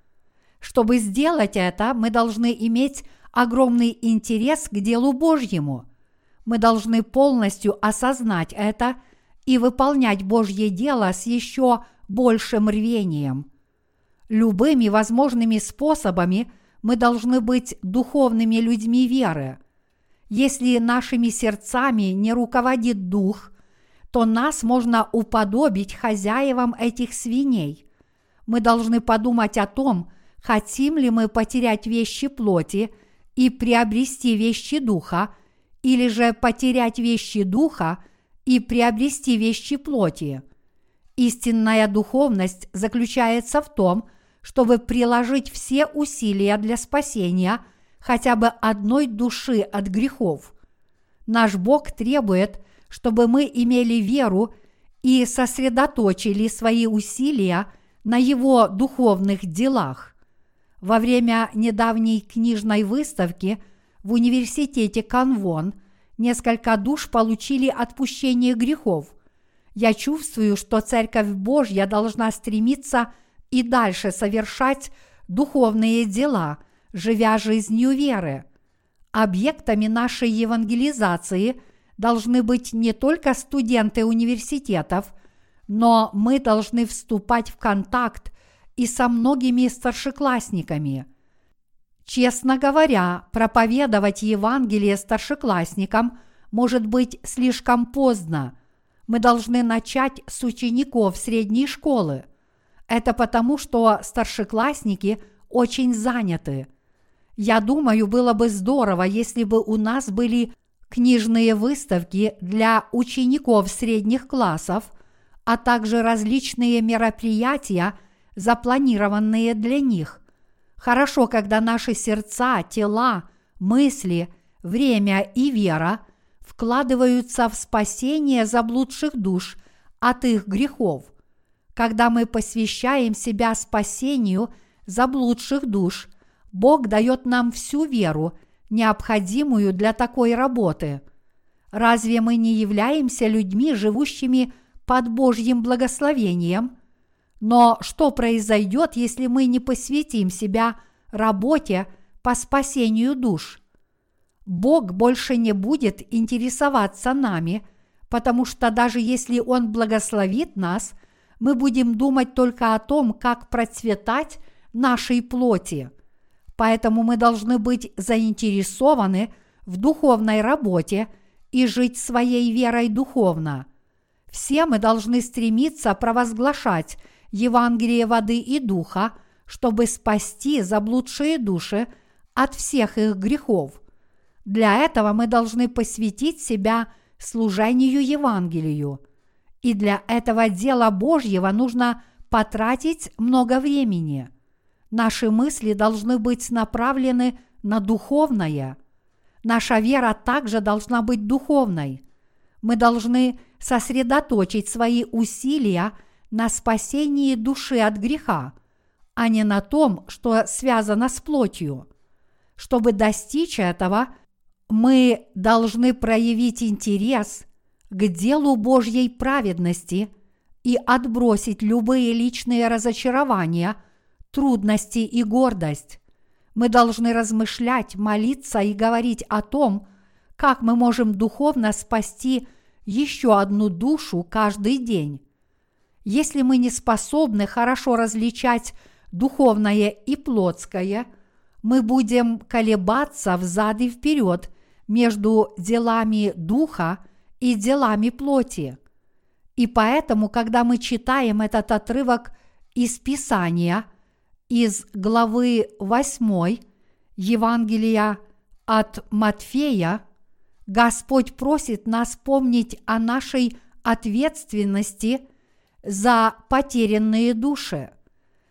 чтобы сделать это, мы должны иметь огромный интерес к делу Божьему. Мы должны полностью осознать это и выполнять Божье дело с еще большим рвением. Любыми возможными способами мы должны быть духовными людьми веры. Если нашими сердцами не руководит дух, то нас можно уподобить хозяевам этих свиней. Мы должны подумать о том, хотим ли мы потерять вещи плоти и приобрести вещи духа, или же потерять вещи духа и приобрести вещи плоти. Истинная духовность заключается в том, чтобы приложить все усилия для спасения хотя бы одной души от грехов. Наш Бог требует, чтобы мы имели веру и сосредоточили свои усилия на Его духовных делах. Во время недавней книжной выставки в университете Канвон несколько душ получили отпущение грехов. Я чувствую, что Церковь Божья должна стремиться и дальше совершать духовные дела, живя жизнью веры. Объектами нашей евангелизации должны быть не только студенты университетов, но мы должны вступать в контакт и со многими старшеклассниками. Честно говоря, проповедовать Евангелие старшеклассникам может быть слишком поздно. Мы должны начать с учеников средней школы. Это потому, что старшеклассники очень заняты. Я думаю, было бы здорово, если бы у нас были книжные выставки для учеников средних классов, а также различные мероприятия, запланированные для них. Хорошо, когда наши сердца, тела, мысли, время и вера вкладываются в спасение заблудших душ от их грехов. Когда мы посвящаем себя спасению заблудших душ, Бог дает нам всю веру, необходимую для такой работы. Разве мы не являемся людьми, живущими под Божьим благословением – но что произойдет, если мы не посвятим себя работе по спасению душ? Бог больше не будет интересоваться нами, потому что даже если Он благословит нас, мы будем думать только о том, как процветать нашей плоти. Поэтому мы должны быть заинтересованы в духовной работе и жить своей верой духовно. Все мы должны стремиться провозглашать Евангелие воды и духа, чтобы спасти заблудшие души от всех их грехов. Для этого мы должны посвятить себя служению Евангелию. И для этого дела Божьего нужно потратить много времени. Наши мысли должны быть направлены на духовное. Наша вера также должна быть духовной. Мы должны сосредоточить свои усилия – на спасении души от греха, а не на том, что связано с плотью. Чтобы достичь этого, мы должны проявить интерес к делу Божьей праведности и отбросить любые личные разочарования, трудности и гордость. Мы должны размышлять, молиться и говорить о том, как мы можем духовно спасти еще одну душу каждый день. Если мы не способны хорошо различать духовное и плотское, мы будем колебаться взад и вперед между делами духа и делами плоти. И поэтому, когда мы читаем этот отрывок из Писания, из главы 8 Евангелия от Матфея, Господь просит нас помнить о нашей ответственности – за потерянные души.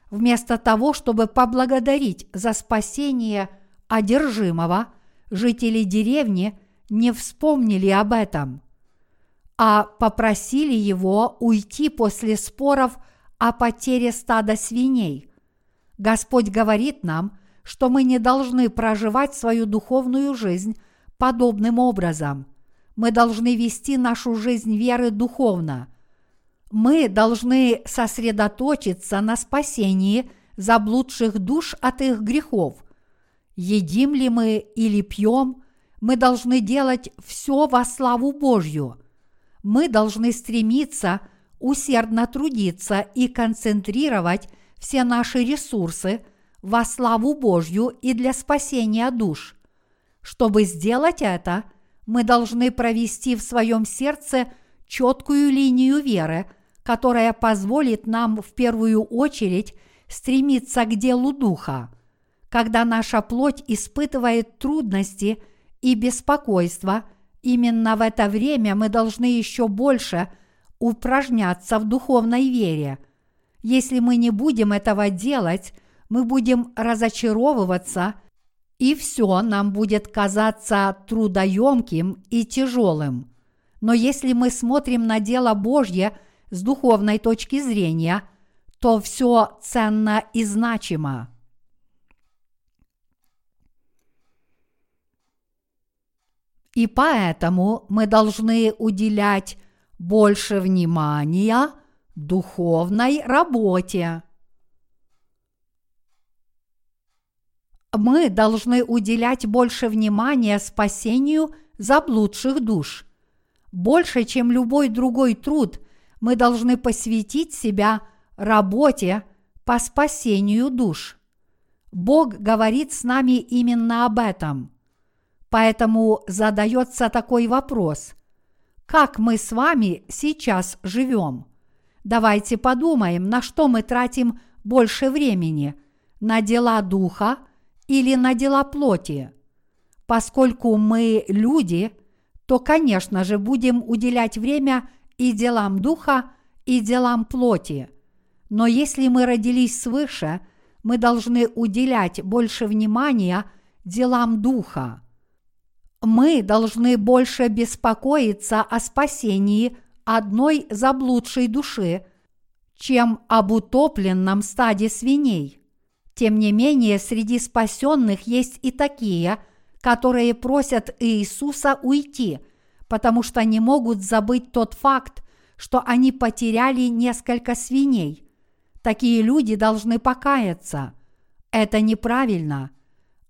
Вместо того, чтобы поблагодарить за спасение одержимого, жители деревни не вспомнили об этом, а попросили его уйти после споров о потере стада свиней. Господь говорит нам, что мы не должны проживать свою духовную жизнь подобным образом. Мы должны вести нашу жизнь веры духовно – мы должны сосредоточиться на спасении заблудших душ от их грехов. Едим ли мы или пьем, мы должны делать все во славу Божью. Мы должны стремиться усердно трудиться и концентрировать все наши ресурсы во славу Божью и для спасения душ. Чтобы сделать это, мы должны провести в своем сердце четкую линию веры, которая позволит нам в первую очередь стремиться к делу Духа. Когда наша плоть испытывает трудности и беспокойство, именно в это время мы должны еще больше упражняться в духовной вере. Если мы не будем этого делать, мы будем разочаровываться, и все нам будет казаться трудоемким и тяжелым. Но если мы смотрим на дело Божье с духовной точки зрения, то все ценно и значимо. И поэтому мы должны уделять больше внимания духовной работе. Мы должны уделять больше внимания спасению заблудших душ. Больше, чем любой другой труд, мы должны посвятить себя работе по спасению душ. Бог говорит с нами именно об этом. Поэтому задается такой вопрос. Как мы с вами сейчас живем? Давайте подумаем, на что мы тратим больше времени – на дела духа или на дела плоти. Поскольку мы люди, то, конечно же, будем уделять время и делам духа, и делам плоти. Но если мы родились свыше, мы должны уделять больше внимания делам духа мы должны больше беспокоиться о спасении одной заблудшей души, чем об утопленном стаде свиней. Тем не менее, среди спасенных есть и такие, которые просят Иисуса уйти, потому что не могут забыть тот факт, что они потеряли несколько свиней. Такие люди должны покаяться. Это неправильно –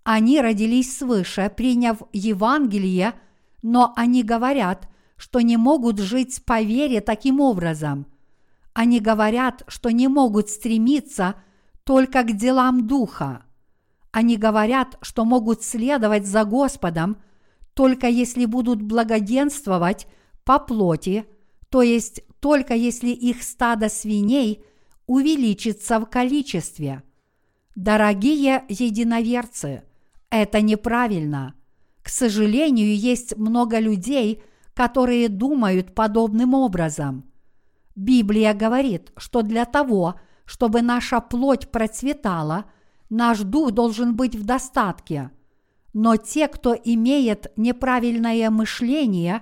они родились свыше, приняв Евангелие, но они говорят, что не могут жить по вере таким образом. Они говорят, что не могут стремиться только к делам Духа. Они говорят, что могут следовать за Господом, только если будут благоденствовать по плоти, то есть только если их стадо свиней увеличится в количестве. Дорогие единоверцы – это неправильно. К сожалению, есть много людей, которые думают подобным образом. Библия говорит, что для того, чтобы наша плоть процветала, наш дух должен быть в достатке. Но те, кто имеет неправильное мышление,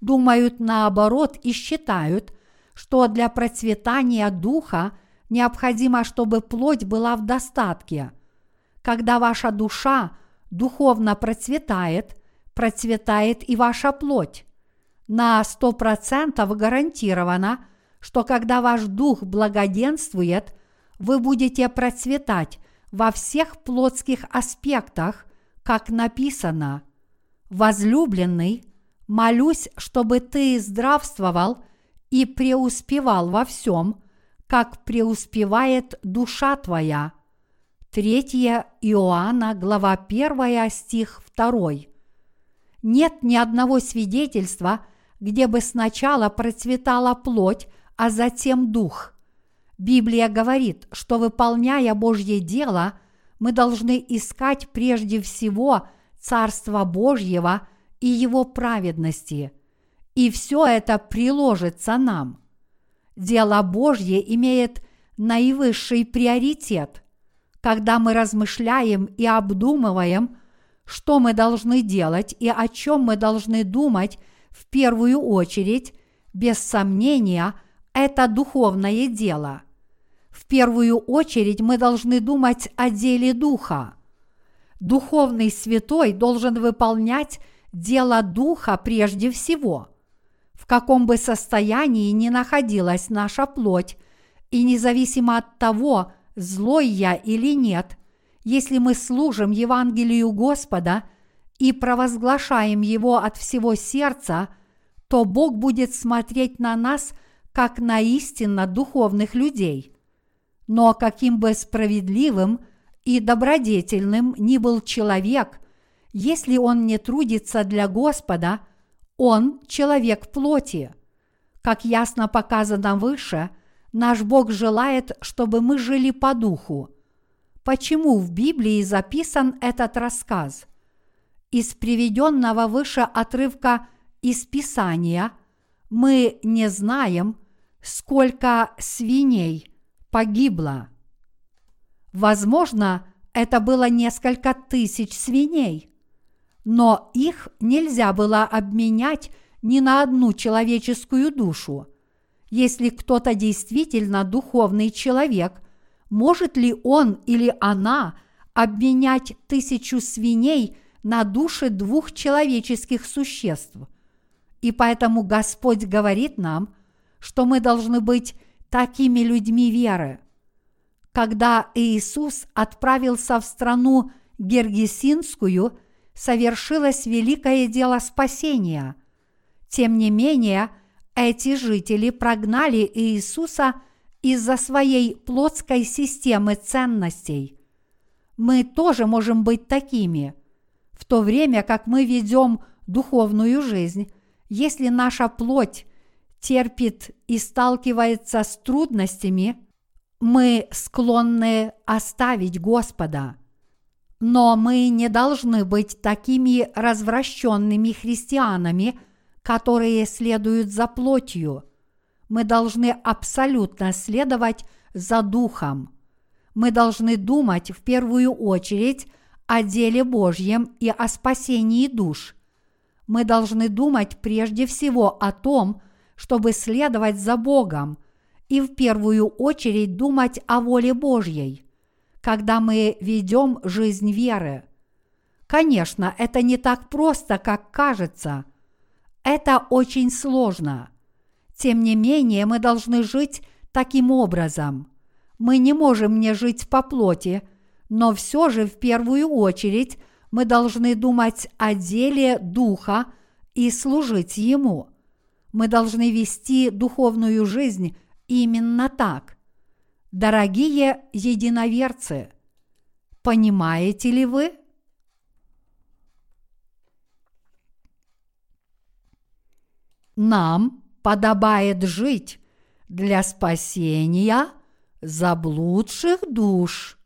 думают наоборот и считают, что для процветания духа необходимо, чтобы плоть была в достатке. Когда ваша душа духовно процветает, процветает и ваша плоть. На сто процентов гарантировано, что когда ваш дух благоденствует, вы будете процветать во всех плотских аспектах, как написано. Возлюбленный, молюсь, чтобы ты здравствовал и преуспевал во всем, как преуспевает душа твоя – 3 Иоанна, глава 1, стих 2. Нет ни одного свидетельства, где бы сначала процветала плоть, а затем дух. Библия говорит, что выполняя Божье дело, мы должны искать прежде всего Царство Божьего и Его праведности. И все это приложится нам. Дело Божье имеет наивысший приоритет – когда мы размышляем и обдумываем, что мы должны делать и о чем мы должны думать в первую очередь, без сомнения, это духовное дело. В первую очередь мы должны думать о деле Духа. Духовный святой должен выполнять дело Духа прежде всего. В каком бы состоянии ни находилась наша плоть, и независимо от того, злой я или нет, если мы служим Евангелию Господа и провозглашаем его от всего сердца, то Бог будет смотреть на нас как на истинно духовных людей. Но каким бы справедливым и добродетельным ни был человек, если он не трудится для Господа, он человек плоти. Как ясно показано выше, наш Бог желает, чтобы мы жили по духу. Почему в Библии записан этот рассказ? Из приведенного выше отрывка из Писания мы не знаем, сколько свиней погибло. Возможно, это было несколько тысяч свиней, но их нельзя было обменять ни на одну человеческую душу. Если кто-то действительно духовный человек, может ли он или она обменять тысячу свиней на души двух человеческих существ? И поэтому Господь говорит нам, что мы должны быть такими людьми веры. Когда Иисус отправился в страну Гергесинскую, совершилось великое дело спасения. Тем не менее, эти жители прогнали Иисуса из-за своей плотской системы ценностей. Мы тоже можем быть такими. В то время как мы ведем духовную жизнь, если наша плоть терпит и сталкивается с трудностями, мы склонны оставить Господа. Но мы не должны быть такими развращенными христианами, которые следуют за плотью. Мы должны абсолютно следовать за Духом. Мы должны думать в первую очередь о деле Божьем и о спасении душ. Мы должны думать прежде всего о том, чтобы следовать за Богом и в первую очередь думать о воле Божьей, когда мы ведем жизнь веры. Конечно, это не так просто, как кажется. Это очень сложно. Тем не менее, мы должны жить таким образом. Мы не можем не жить по плоти, но все же в первую очередь мы должны думать о деле Духа и служить Ему – мы должны вести духовную жизнь именно так. Дорогие единоверцы, понимаете ли вы? Нам подобает жить для спасения заблудших душ.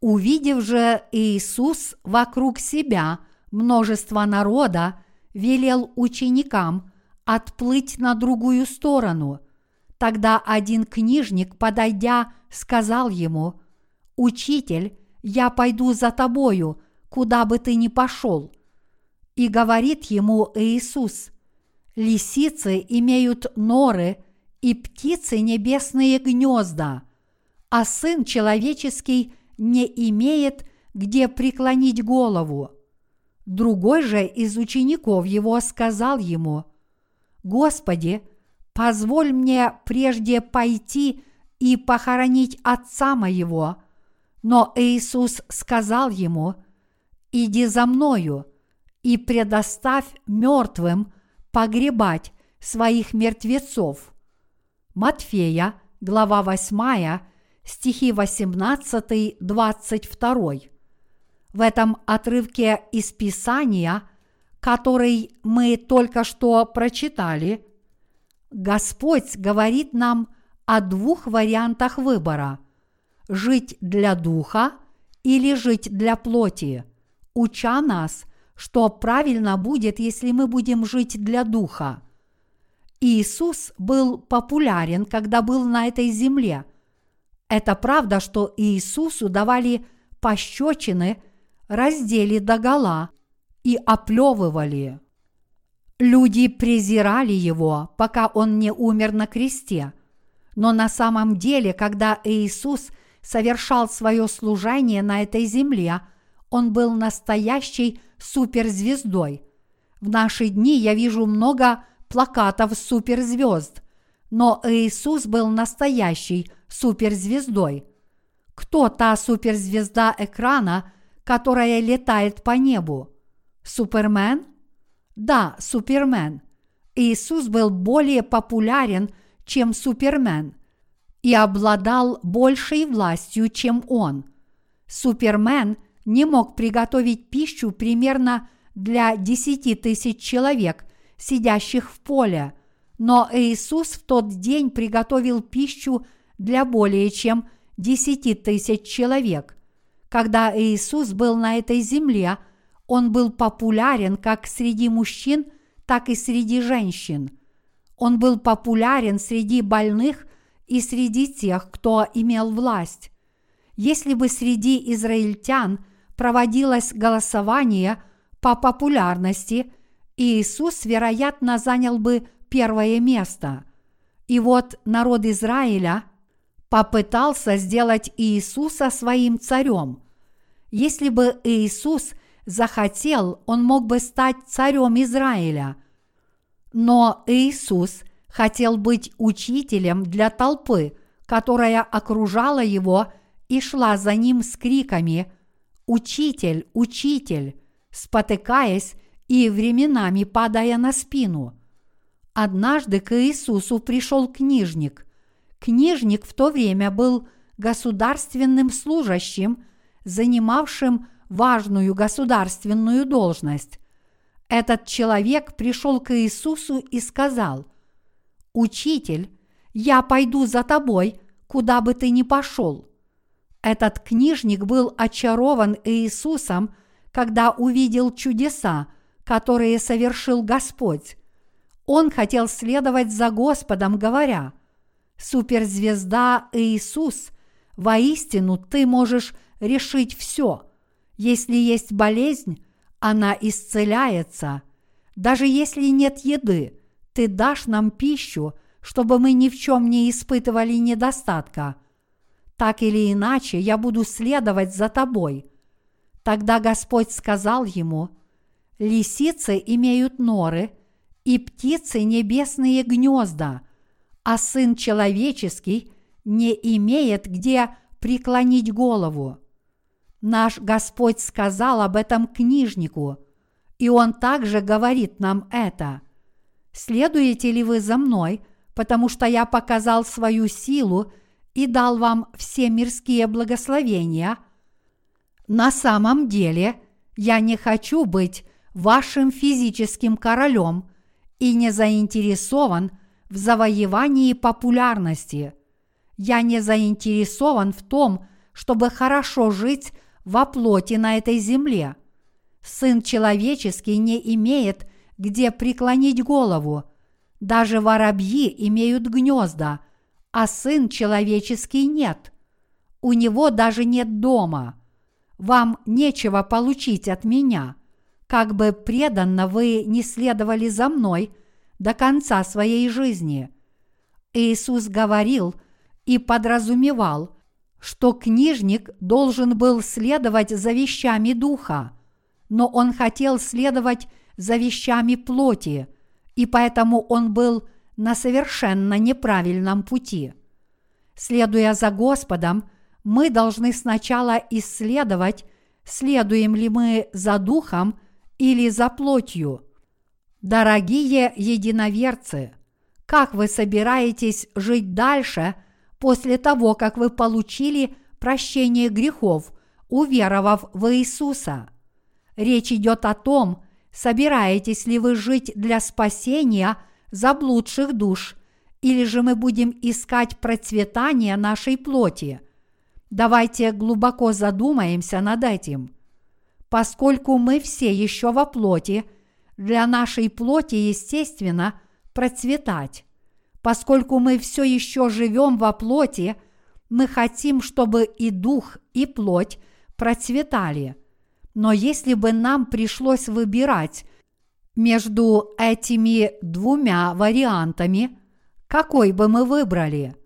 Увидев же Иисус вокруг себя множество народа, велел ученикам отплыть на другую сторону. Тогда один книжник, подойдя, сказал ему, «Учитель, я пойду за тобою, куда бы ты ни пошел». И говорит ему Иисус, «Лисицы имеют норы, и птицы небесные гнезда, а Сын Человеческий не имеет где преклонить голову». Другой же из учеников его сказал ему, «Господи, позволь мне прежде пойти и похоронить отца моего». Но Иисус сказал ему, «Иди за мною и предоставь мертвым погребать своих мертвецов». Матфея, глава 8, стихи 18-22. В этом отрывке из Писания, который мы только что прочитали, Господь говорит нам о двух вариантах выбора – жить для духа или жить для плоти, уча нас, что правильно будет, если мы будем жить для духа. Иисус был популярен, когда был на этой земле. Это правда, что Иисусу давали пощечины – раздели догола и оплевывали. Люди презирали его, пока он не умер на кресте. Но на самом деле, когда Иисус совершал свое служение на этой земле, он был настоящей суперзвездой. В наши дни я вижу много плакатов суперзвезд, но Иисус был настоящей суперзвездой. Кто та суперзвезда экрана, которая летает по небу. Супермен? Да, Супермен. Иисус был более популярен, чем Супермен, и обладал большей властью, чем он. Супермен не мог приготовить пищу примерно для десяти тысяч человек, сидящих в поле, но Иисус в тот день приготовил пищу для более чем десяти тысяч человек. Когда Иисус был на этой земле, он был популярен как среди мужчин, так и среди женщин. Он был популярен среди больных и среди тех, кто имел власть. Если бы среди израильтян проводилось голосование по популярности, Иисус, вероятно, занял бы первое место. И вот народ Израиля попытался сделать Иисуса своим царем. Если бы Иисус захотел, он мог бы стать царем Израиля. Но Иисус хотел быть учителем для толпы, которая окружала его и шла за ним с криками «Учитель! Учитель!», спотыкаясь и временами падая на спину. Однажды к Иисусу пришел книжник. Книжник в то время был государственным служащим, занимавшим важную государственную должность. Этот человек пришел к Иисусу и сказал, «Учитель, я пойду за тобой, куда бы ты ни пошел». Этот книжник был очарован Иисусом, когда увидел чудеса, которые совершил Господь. Он хотел следовать за Господом, говоря, «Суперзвезда Иисус, воистину ты можешь решить все. Если есть болезнь, она исцеляется. Даже если нет еды, ты дашь нам пищу, чтобы мы ни в чем не испытывали недостатка. Так или иначе, я буду следовать за тобой. Тогда Господь сказал ему, лисицы имеют норы, и птицы небесные гнезда, а Сын человеческий не имеет где преклонить голову. Наш Господь сказал об этом книжнику, и Он также говорит нам это. Следуете ли вы за мной, потому что я показал свою силу и дал вам все мирские благословения? На самом деле, я не хочу быть вашим физическим королем и не заинтересован в завоевании популярности. Я не заинтересован в том, чтобы хорошо жить во плоти на этой земле. Сын человеческий не имеет где преклонить голову. Даже воробьи имеют гнезда, а сын человеческий нет. У него даже нет дома. Вам нечего получить от меня. Как бы преданно вы не следовали за мной до конца своей жизни. Иисус говорил и подразумевал – что книжник должен был следовать за вещами духа, но он хотел следовать за вещами плоти, и поэтому он был на совершенно неправильном пути. Следуя за Господом, мы должны сначала исследовать, следуем ли мы за духом или за плотью. Дорогие единоверцы, как вы собираетесь жить дальше – после того, как вы получили прощение грехов, уверовав в Иисуса. Речь идет о том, собираетесь ли вы жить для спасения заблудших душ, или же мы будем искать процветание нашей плоти. Давайте глубоко задумаемся над этим. Поскольку мы все еще во плоти, для нашей плоти, естественно, процветать. Поскольку мы все еще живем во плоти, мы хотим, чтобы и дух, и плоть процветали. Но если бы нам пришлось выбирать между этими двумя вариантами, какой бы мы выбрали?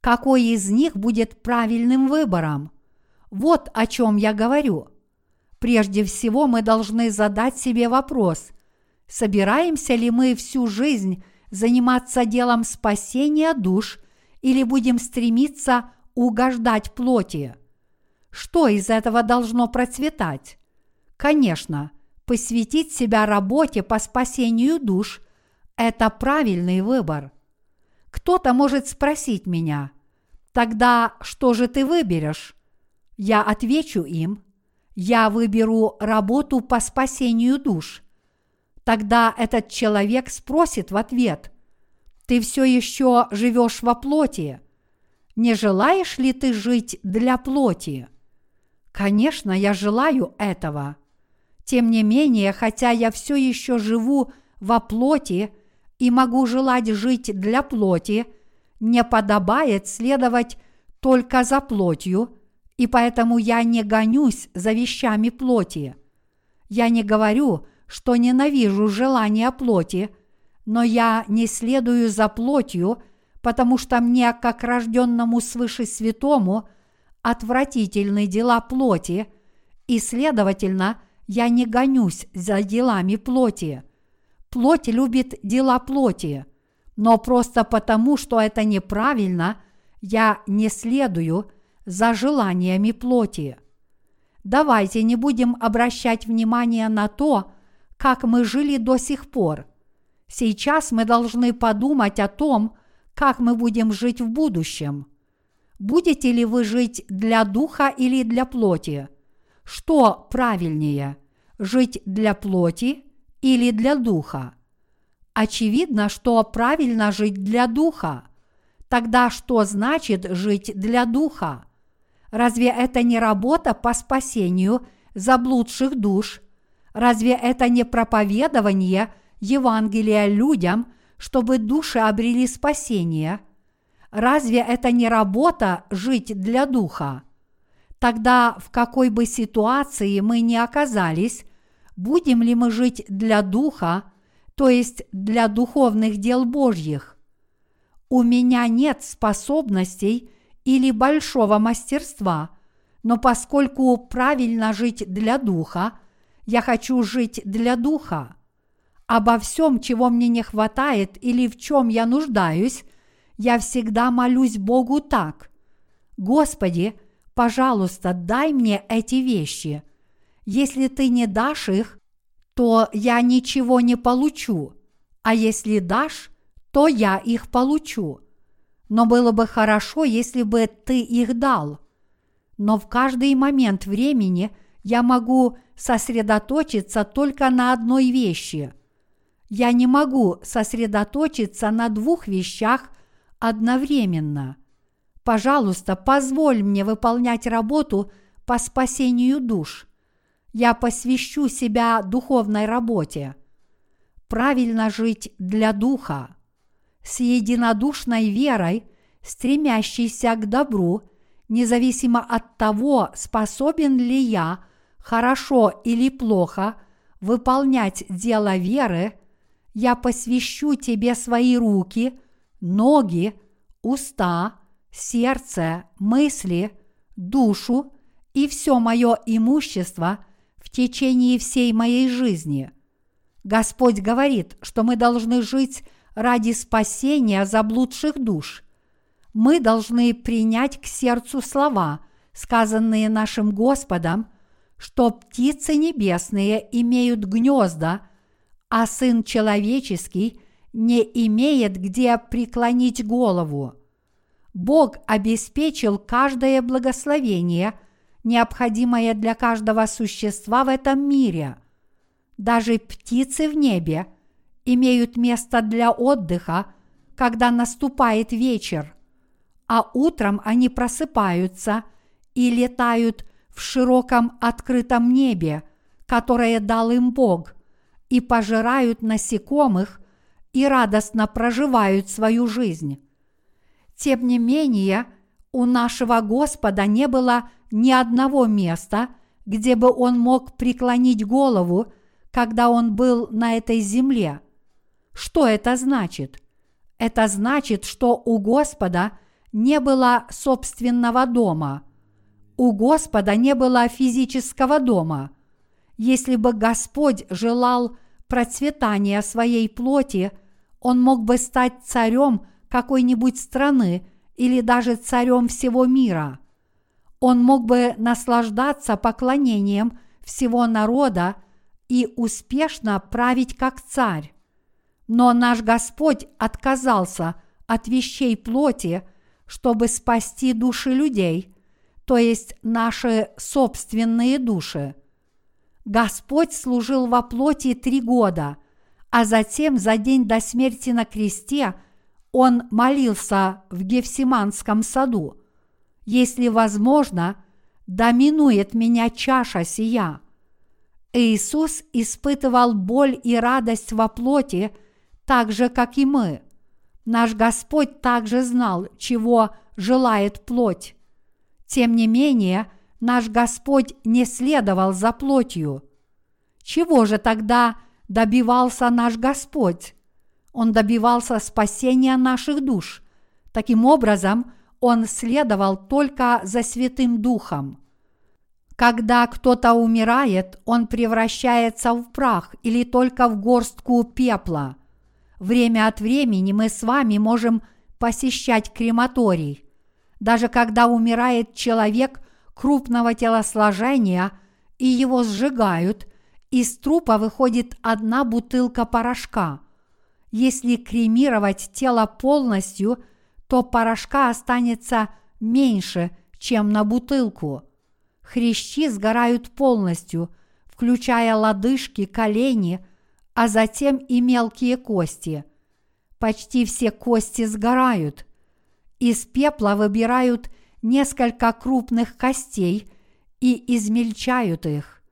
Какой из них будет правильным выбором? Вот о чем я говорю. Прежде всего мы должны задать себе вопрос, собираемся ли мы всю жизнь заниматься делом спасения душ или будем стремиться угождать плоти? Что из этого должно процветать? Конечно, посвятить себя работе по спасению душ Это правильный выбор. Кто-то может спросить меня, тогда что же ты выберешь? Я отвечу им, я выберу работу по спасению душ. Тогда этот человек спросит в ответ, ты все еще живешь во плоти? Не желаешь ли ты жить для плоти? Конечно, я желаю этого. Тем не менее, хотя я все еще живу во плоти и могу желать жить для плоти, не подобает следовать только за плотью, и поэтому я не гонюсь за вещами плоти. Я не говорю, что ненавижу желания плоти, но я не следую за плотью, потому что мне, как рожденному свыше святому, отвратительны дела плоти, и, следовательно, я не гонюсь за делами плоти. Плоть любит дела плоти, но просто потому, что это неправильно, я не следую за желаниями плоти. Давайте не будем обращать внимание на то, как мы жили до сих пор. Сейчас мы должны подумать о том, как мы будем жить в будущем. Будете ли вы жить для духа или для плоти? Что правильнее, жить для плоти или для духа? Очевидно, что правильно жить для духа. Тогда что значит жить для духа? Разве это не работа по спасению заблудших душ? Разве это не проповедование Евангелия людям, чтобы души обрели спасение? Разве это не работа жить для духа? Тогда в какой бы ситуации мы ни оказались, будем ли мы жить для духа, то есть для духовных дел Божьих? У меня нет способностей или большого мастерства, но поскольку правильно жить для духа, я хочу жить для духа. Обо всем, чего мне не хватает или в чем я нуждаюсь, я всегда молюсь Богу так. Господи, пожалуйста, дай мне эти вещи. Если ты не дашь их, то я ничего не получу, а если дашь, то я их получу. Но было бы хорошо, если бы ты их дал. Но в каждый момент времени я могу сосредоточиться только на одной вещи. Я не могу сосредоточиться на двух вещах одновременно. Пожалуйста, позволь мне выполнять работу по спасению душ. Я посвящу себя духовной работе. Правильно жить для духа. С единодушной верой, стремящейся к добру, независимо от того, способен ли я хорошо или плохо выполнять дело веры, я посвящу тебе свои руки – ноги, уста, сердце, мысли, душу и все мое имущество в течение всей моей жизни. Господь говорит, что мы должны жить ради спасения заблудших душ. Мы должны принять к сердцу слова, сказанные нашим Господом, что птицы небесные имеют гнезда, а Сын Человеческий – не имеет где преклонить голову. Бог обеспечил каждое благословение, необходимое для каждого существа в этом мире. Даже птицы в небе имеют место для отдыха, когда наступает вечер, а утром они просыпаются и летают в широком открытом небе, которое дал им Бог, и пожирают насекомых – и радостно проживают свою жизнь. Тем не менее, у нашего Господа не было ни одного места, где бы он мог преклонить голову, когда он был на этой земле. Что это значит? Это значит, что у Господа не было собственного дома. У Господа не было физического дома. Если бы Господь желал процветания своей плоти – он мог бы стать царем какой-нибудь страны или даже царем всего мира. Он мог бы наслаждаться поклонением всего народа и успешно править как царь. Но наш Господь отказался от вещей плоти, чтобы спасти души людей, то есть наши собственные души. Господь служил во плоти три года, а затем за день до смерти на кресте он молился в Гефсиманском саду. Если возможно, доминует меня чаша сия. Иисус испытывал боль и радость во плоти, так же, как и мы. Наш Господь также знал, чего желает плоть. Тем не менее, наш Господь не следовал за плотью. Чего же тогда добивался наш Господь? Он добивался спасения наших душ. Таким образом, Он следовал только за Святым Духом. Когда кто-то умирает, он превращается в прах или только в горстку пепла. Время от времени мы с вами можем посещать крематорий. Даже когда умирает человек крупного телосложения и его сжигают, из трупа выходит одна бутылка порошка. Если кремировать тело полностью, то порошка останется меньше, чем на бутылку – Хрящи сгорают полностью, включая лодыжки, колени, а затем и мелкие кости. Почти все кости сгорают. Из пепла выбирают несколько крупных костей и измельчают их.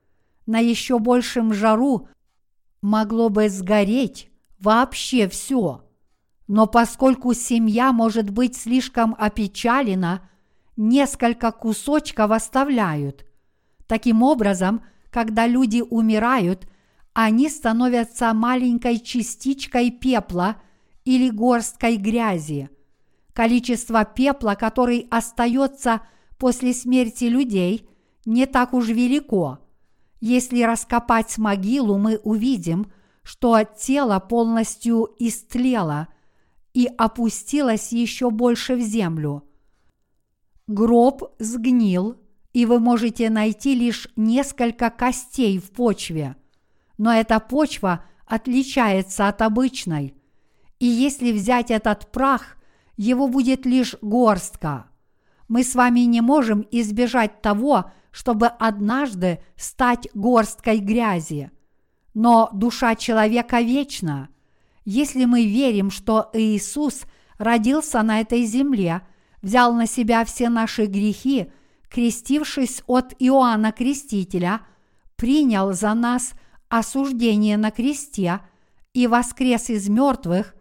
На еще большем жару могло бы сгореть вообще все. Но поскольку семья может быть слишком опечалена – несколько кусочков оставляют. Таким образом, когда люди умирают, они становятся маленькой частичкой пепла или горсткой грязи. Количество пепла, который остается после смерти людей, не так уж велико. Если раскопать могилу, мы увидим, что тело полностью истлело и опустилось еще больше в землю – Гроб сгнил, и вы можете найти лишь несколько костей в почве. Но эта почва отличается от обычной. И если взять этот прах, его будет лишь горстка. Мы с вами не можем избежать того, чтобы однажды стать горсткой грязи. Но душа человека вечна. Если мы верим, что Иисус родился на этой земле – взял на себя все наши грехи, крестившись от Иоанна Крестителя, принял за нас осуждение на кресте и воскрес из мертвых,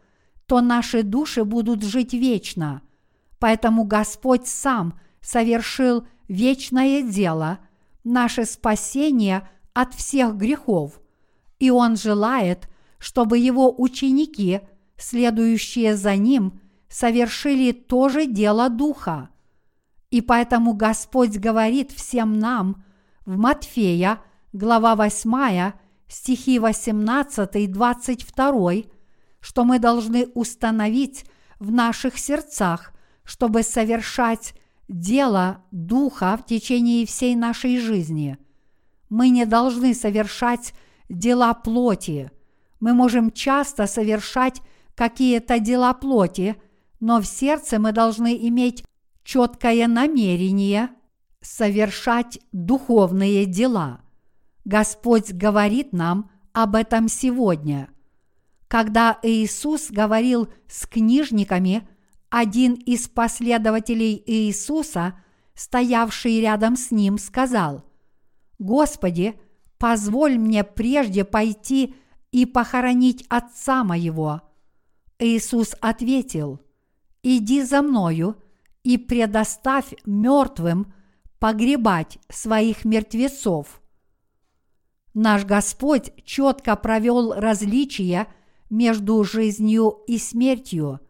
то наши души будут жить вечно. Поэтому Господь сам совершил вечное дело, наше спасение от всех грехов, и Он желает, чтобы Его ученики, следующие за Ним – совершили то же дело Духа. И поэтому Господь говорит всем нам в Матфея, глава 8, стихи 18-22, что мы должны установить в наших сердцах, чтобы совершать дело Духа в течение всей нашей жизни. Мы не должны совершать дела плоти. Мы можем часто совершать какие-то дела плоти, но в сердце мы должны иметь четкое намерение совершать духовные дела. Господь говорит нам об этом сегодня. Когда Иисус говорил с книжниками, один из последователей Иисуса, стоявший рядом с ним, сказал, «Господи, позволь мне прежде пойти и похоронить отца моего». Иисус ответил, иди за мною и предоставь мертвым погребать своих мертвецов. Наш Господь четко провел различие между жизнью и смертью,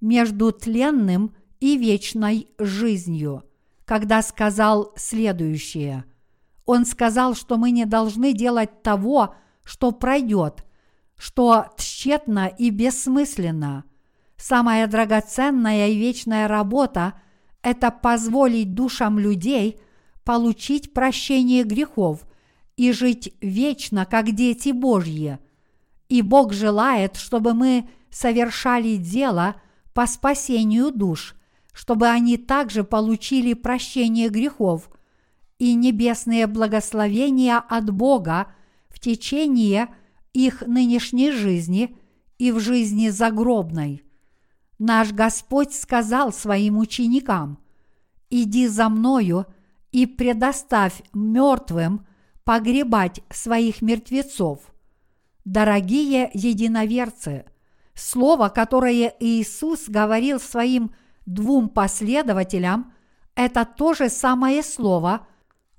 между тленным и вечной жизнью, когда сказал следующее. Он сказал, что мы не должны делать того, что пройдет, что тщетно и бессмысленно – Самая драгоценная и вечная работа – это позволить душам людей получить прощение грехов и жить вечно, как дети Божьи. И Бог желает, чтобы мы совершали дело по спасению душ, чтобы они также получили прощение грехов и небесные благословения от Бога в течение их нынешней жизни и в жизни загробной. Наш Господь сказал своим ученикам, «Иди за мною и предоставь мертвым погребать своих мертвецов». Дорогие единоверцы, слово, которое Иисус говорил своим двум последователям, это то же самое слово,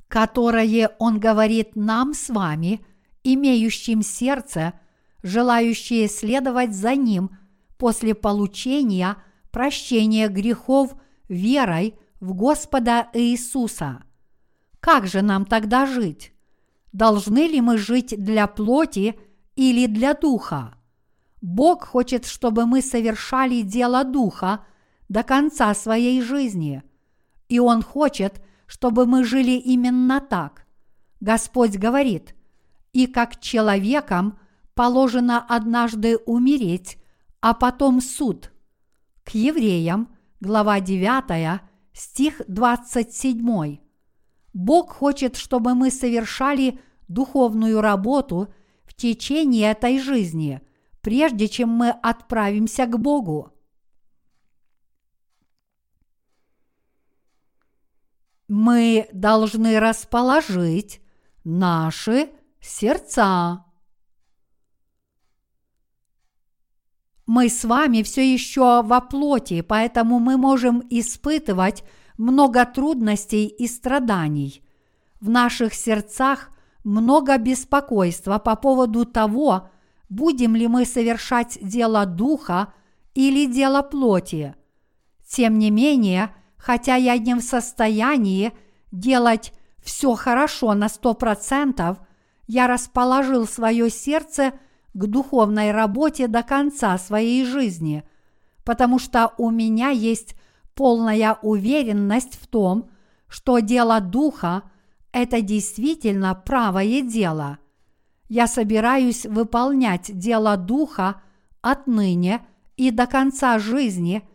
которое Он говорит нам с вами, имеющим сердце, желающие следовать за Ним после получения прощения грехов верой в Господа Иисуса. Как же нам тогда жить? Должны ли мы жить для плоти или для духа? Бог хочет, чтобы мы совершали дело духа до конца своей жизни, и Он хочет, чтобы мы жили именно так. Господь говорит, и как человекам положено однажды умереть, а потом суд. К евреям, глава 9, стих 27. Бог хочет, чтобы мы совершали духовную работу течение этой жизни, прежде чем мы отправимся к Богу. Мы должны расположить наши сердца. Мы с вами все еще во плоти, поэтому мы можем испытывать много трудностей и страданий. В наших сердцах много беспокойства по поводу того, будем ли мы совершать дело духа или дело плоти. Тем не менее, хотя я не в состоянии делать все хорошо на сто процентов, я расположил свое сердце к духовной работе до конца своей жизни, потому что у меня есть полная уверенность в том, что дело духа – это действительно правое дело. Я собираюсь выполнять дело духа отныне и до конца жизни,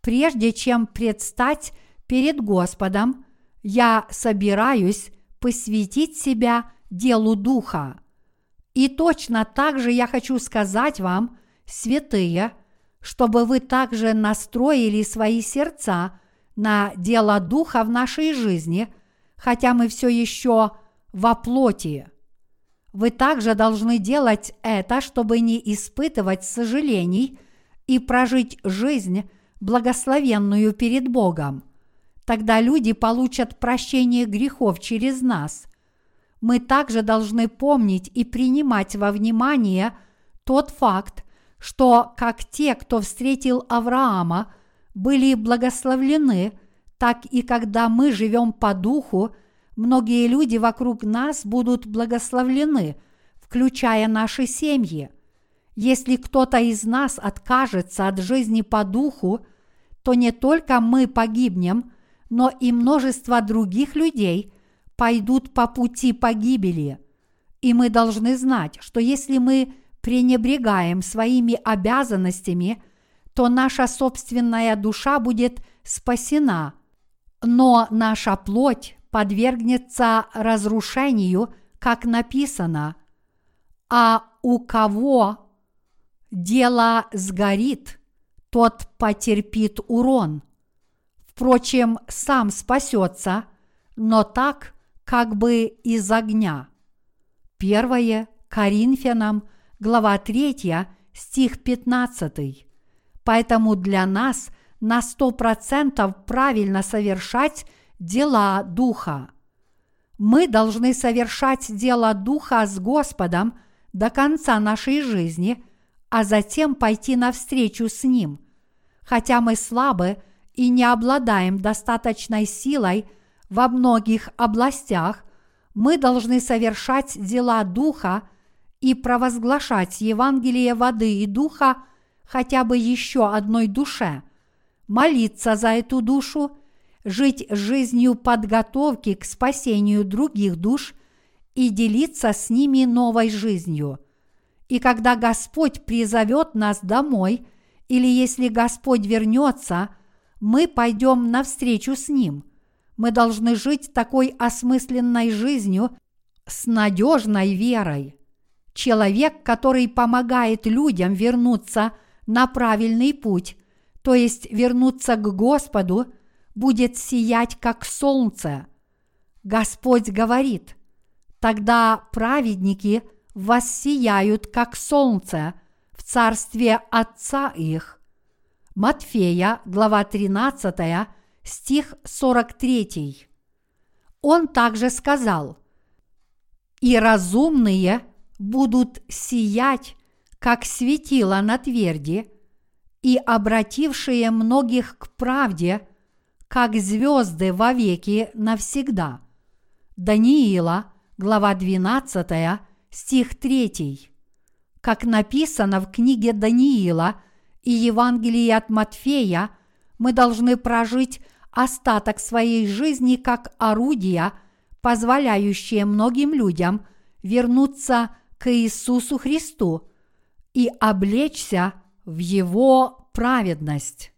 прежде чем предстать перед Господом, я собираюсь посвятить себя делу Духа. И точно так же я хочу сказать вам, святые, чтобы вы также настроили свои сердца на дело Духа в нашей жизни, хотя мы все еще во плоти. Вы также должны делать это, чтобы не испытывать сожалений и прожить жизнь, благословенную перед Богом. Тогда люди получат прощение грехов через нас – мы также должны помнить и принимать во внимание тот факт, что как те, кто встретил Авраама, были благословлены, так и когда мы живем по духу, многие люди вокруг нас будут благословлены, включая наши семьи. Если кто-то из нас откажется от жизни по духу, то не только мы погибнем, но и множество других людей пойдут по пути погибели. И мы должны знать, что если мы пренебрегаем своими обязанностями, то наша собственная душа будет спасена, но наша плоть подвергнется разрушению, как написано, а у кого дело сгорит, тот потерпит урон. Впрочем, сам спасется, но так, как бы из огня. Первое Коринфянам, глава 3, стих 15. Поэтому для нас на сто процентов правильно совершать дела Духа. Мы должны совершать дело Духа с Господом до конца нашей жизни, а затем пойти навстречу с Ним. Хотя мы слабы и не обладаем достаточной силой – во многих областях, мы должны совершать дела Духа и провозглашать Евангелие воды и Духа хотя бы еще одной душе, молиться за эту душу, жить жизнью подготовки к спасению других душ и делиться с ними новой жизнью. И когда Господь призовет нас домой, или если Господь вернется, мы пойдем навстречу с Ним. Мы должны жить такой осмысленной жизнью с надежной верой. Человек, который помогает людям вернуться на правильный путь, то есть вернуться к Господу, будет сиять как солнце. Господь говорит, тогда праведники – воссияют, как солнце, в царстве Отца их. Матфея, глава 13, стих 43. Он также сказал, «И разумные будут сиять, как светило на тверди, и обратившие многих к правде, как звезды вовеки навсегда». Даниила, глава 12, стих 3. Как написано в книге Даниила и Евангелии от Матфея, мы должны прожить остаток своей жизни как орудия, позволяющие многим людям вернуться к Иисусу Христу и облечься в Его праведность.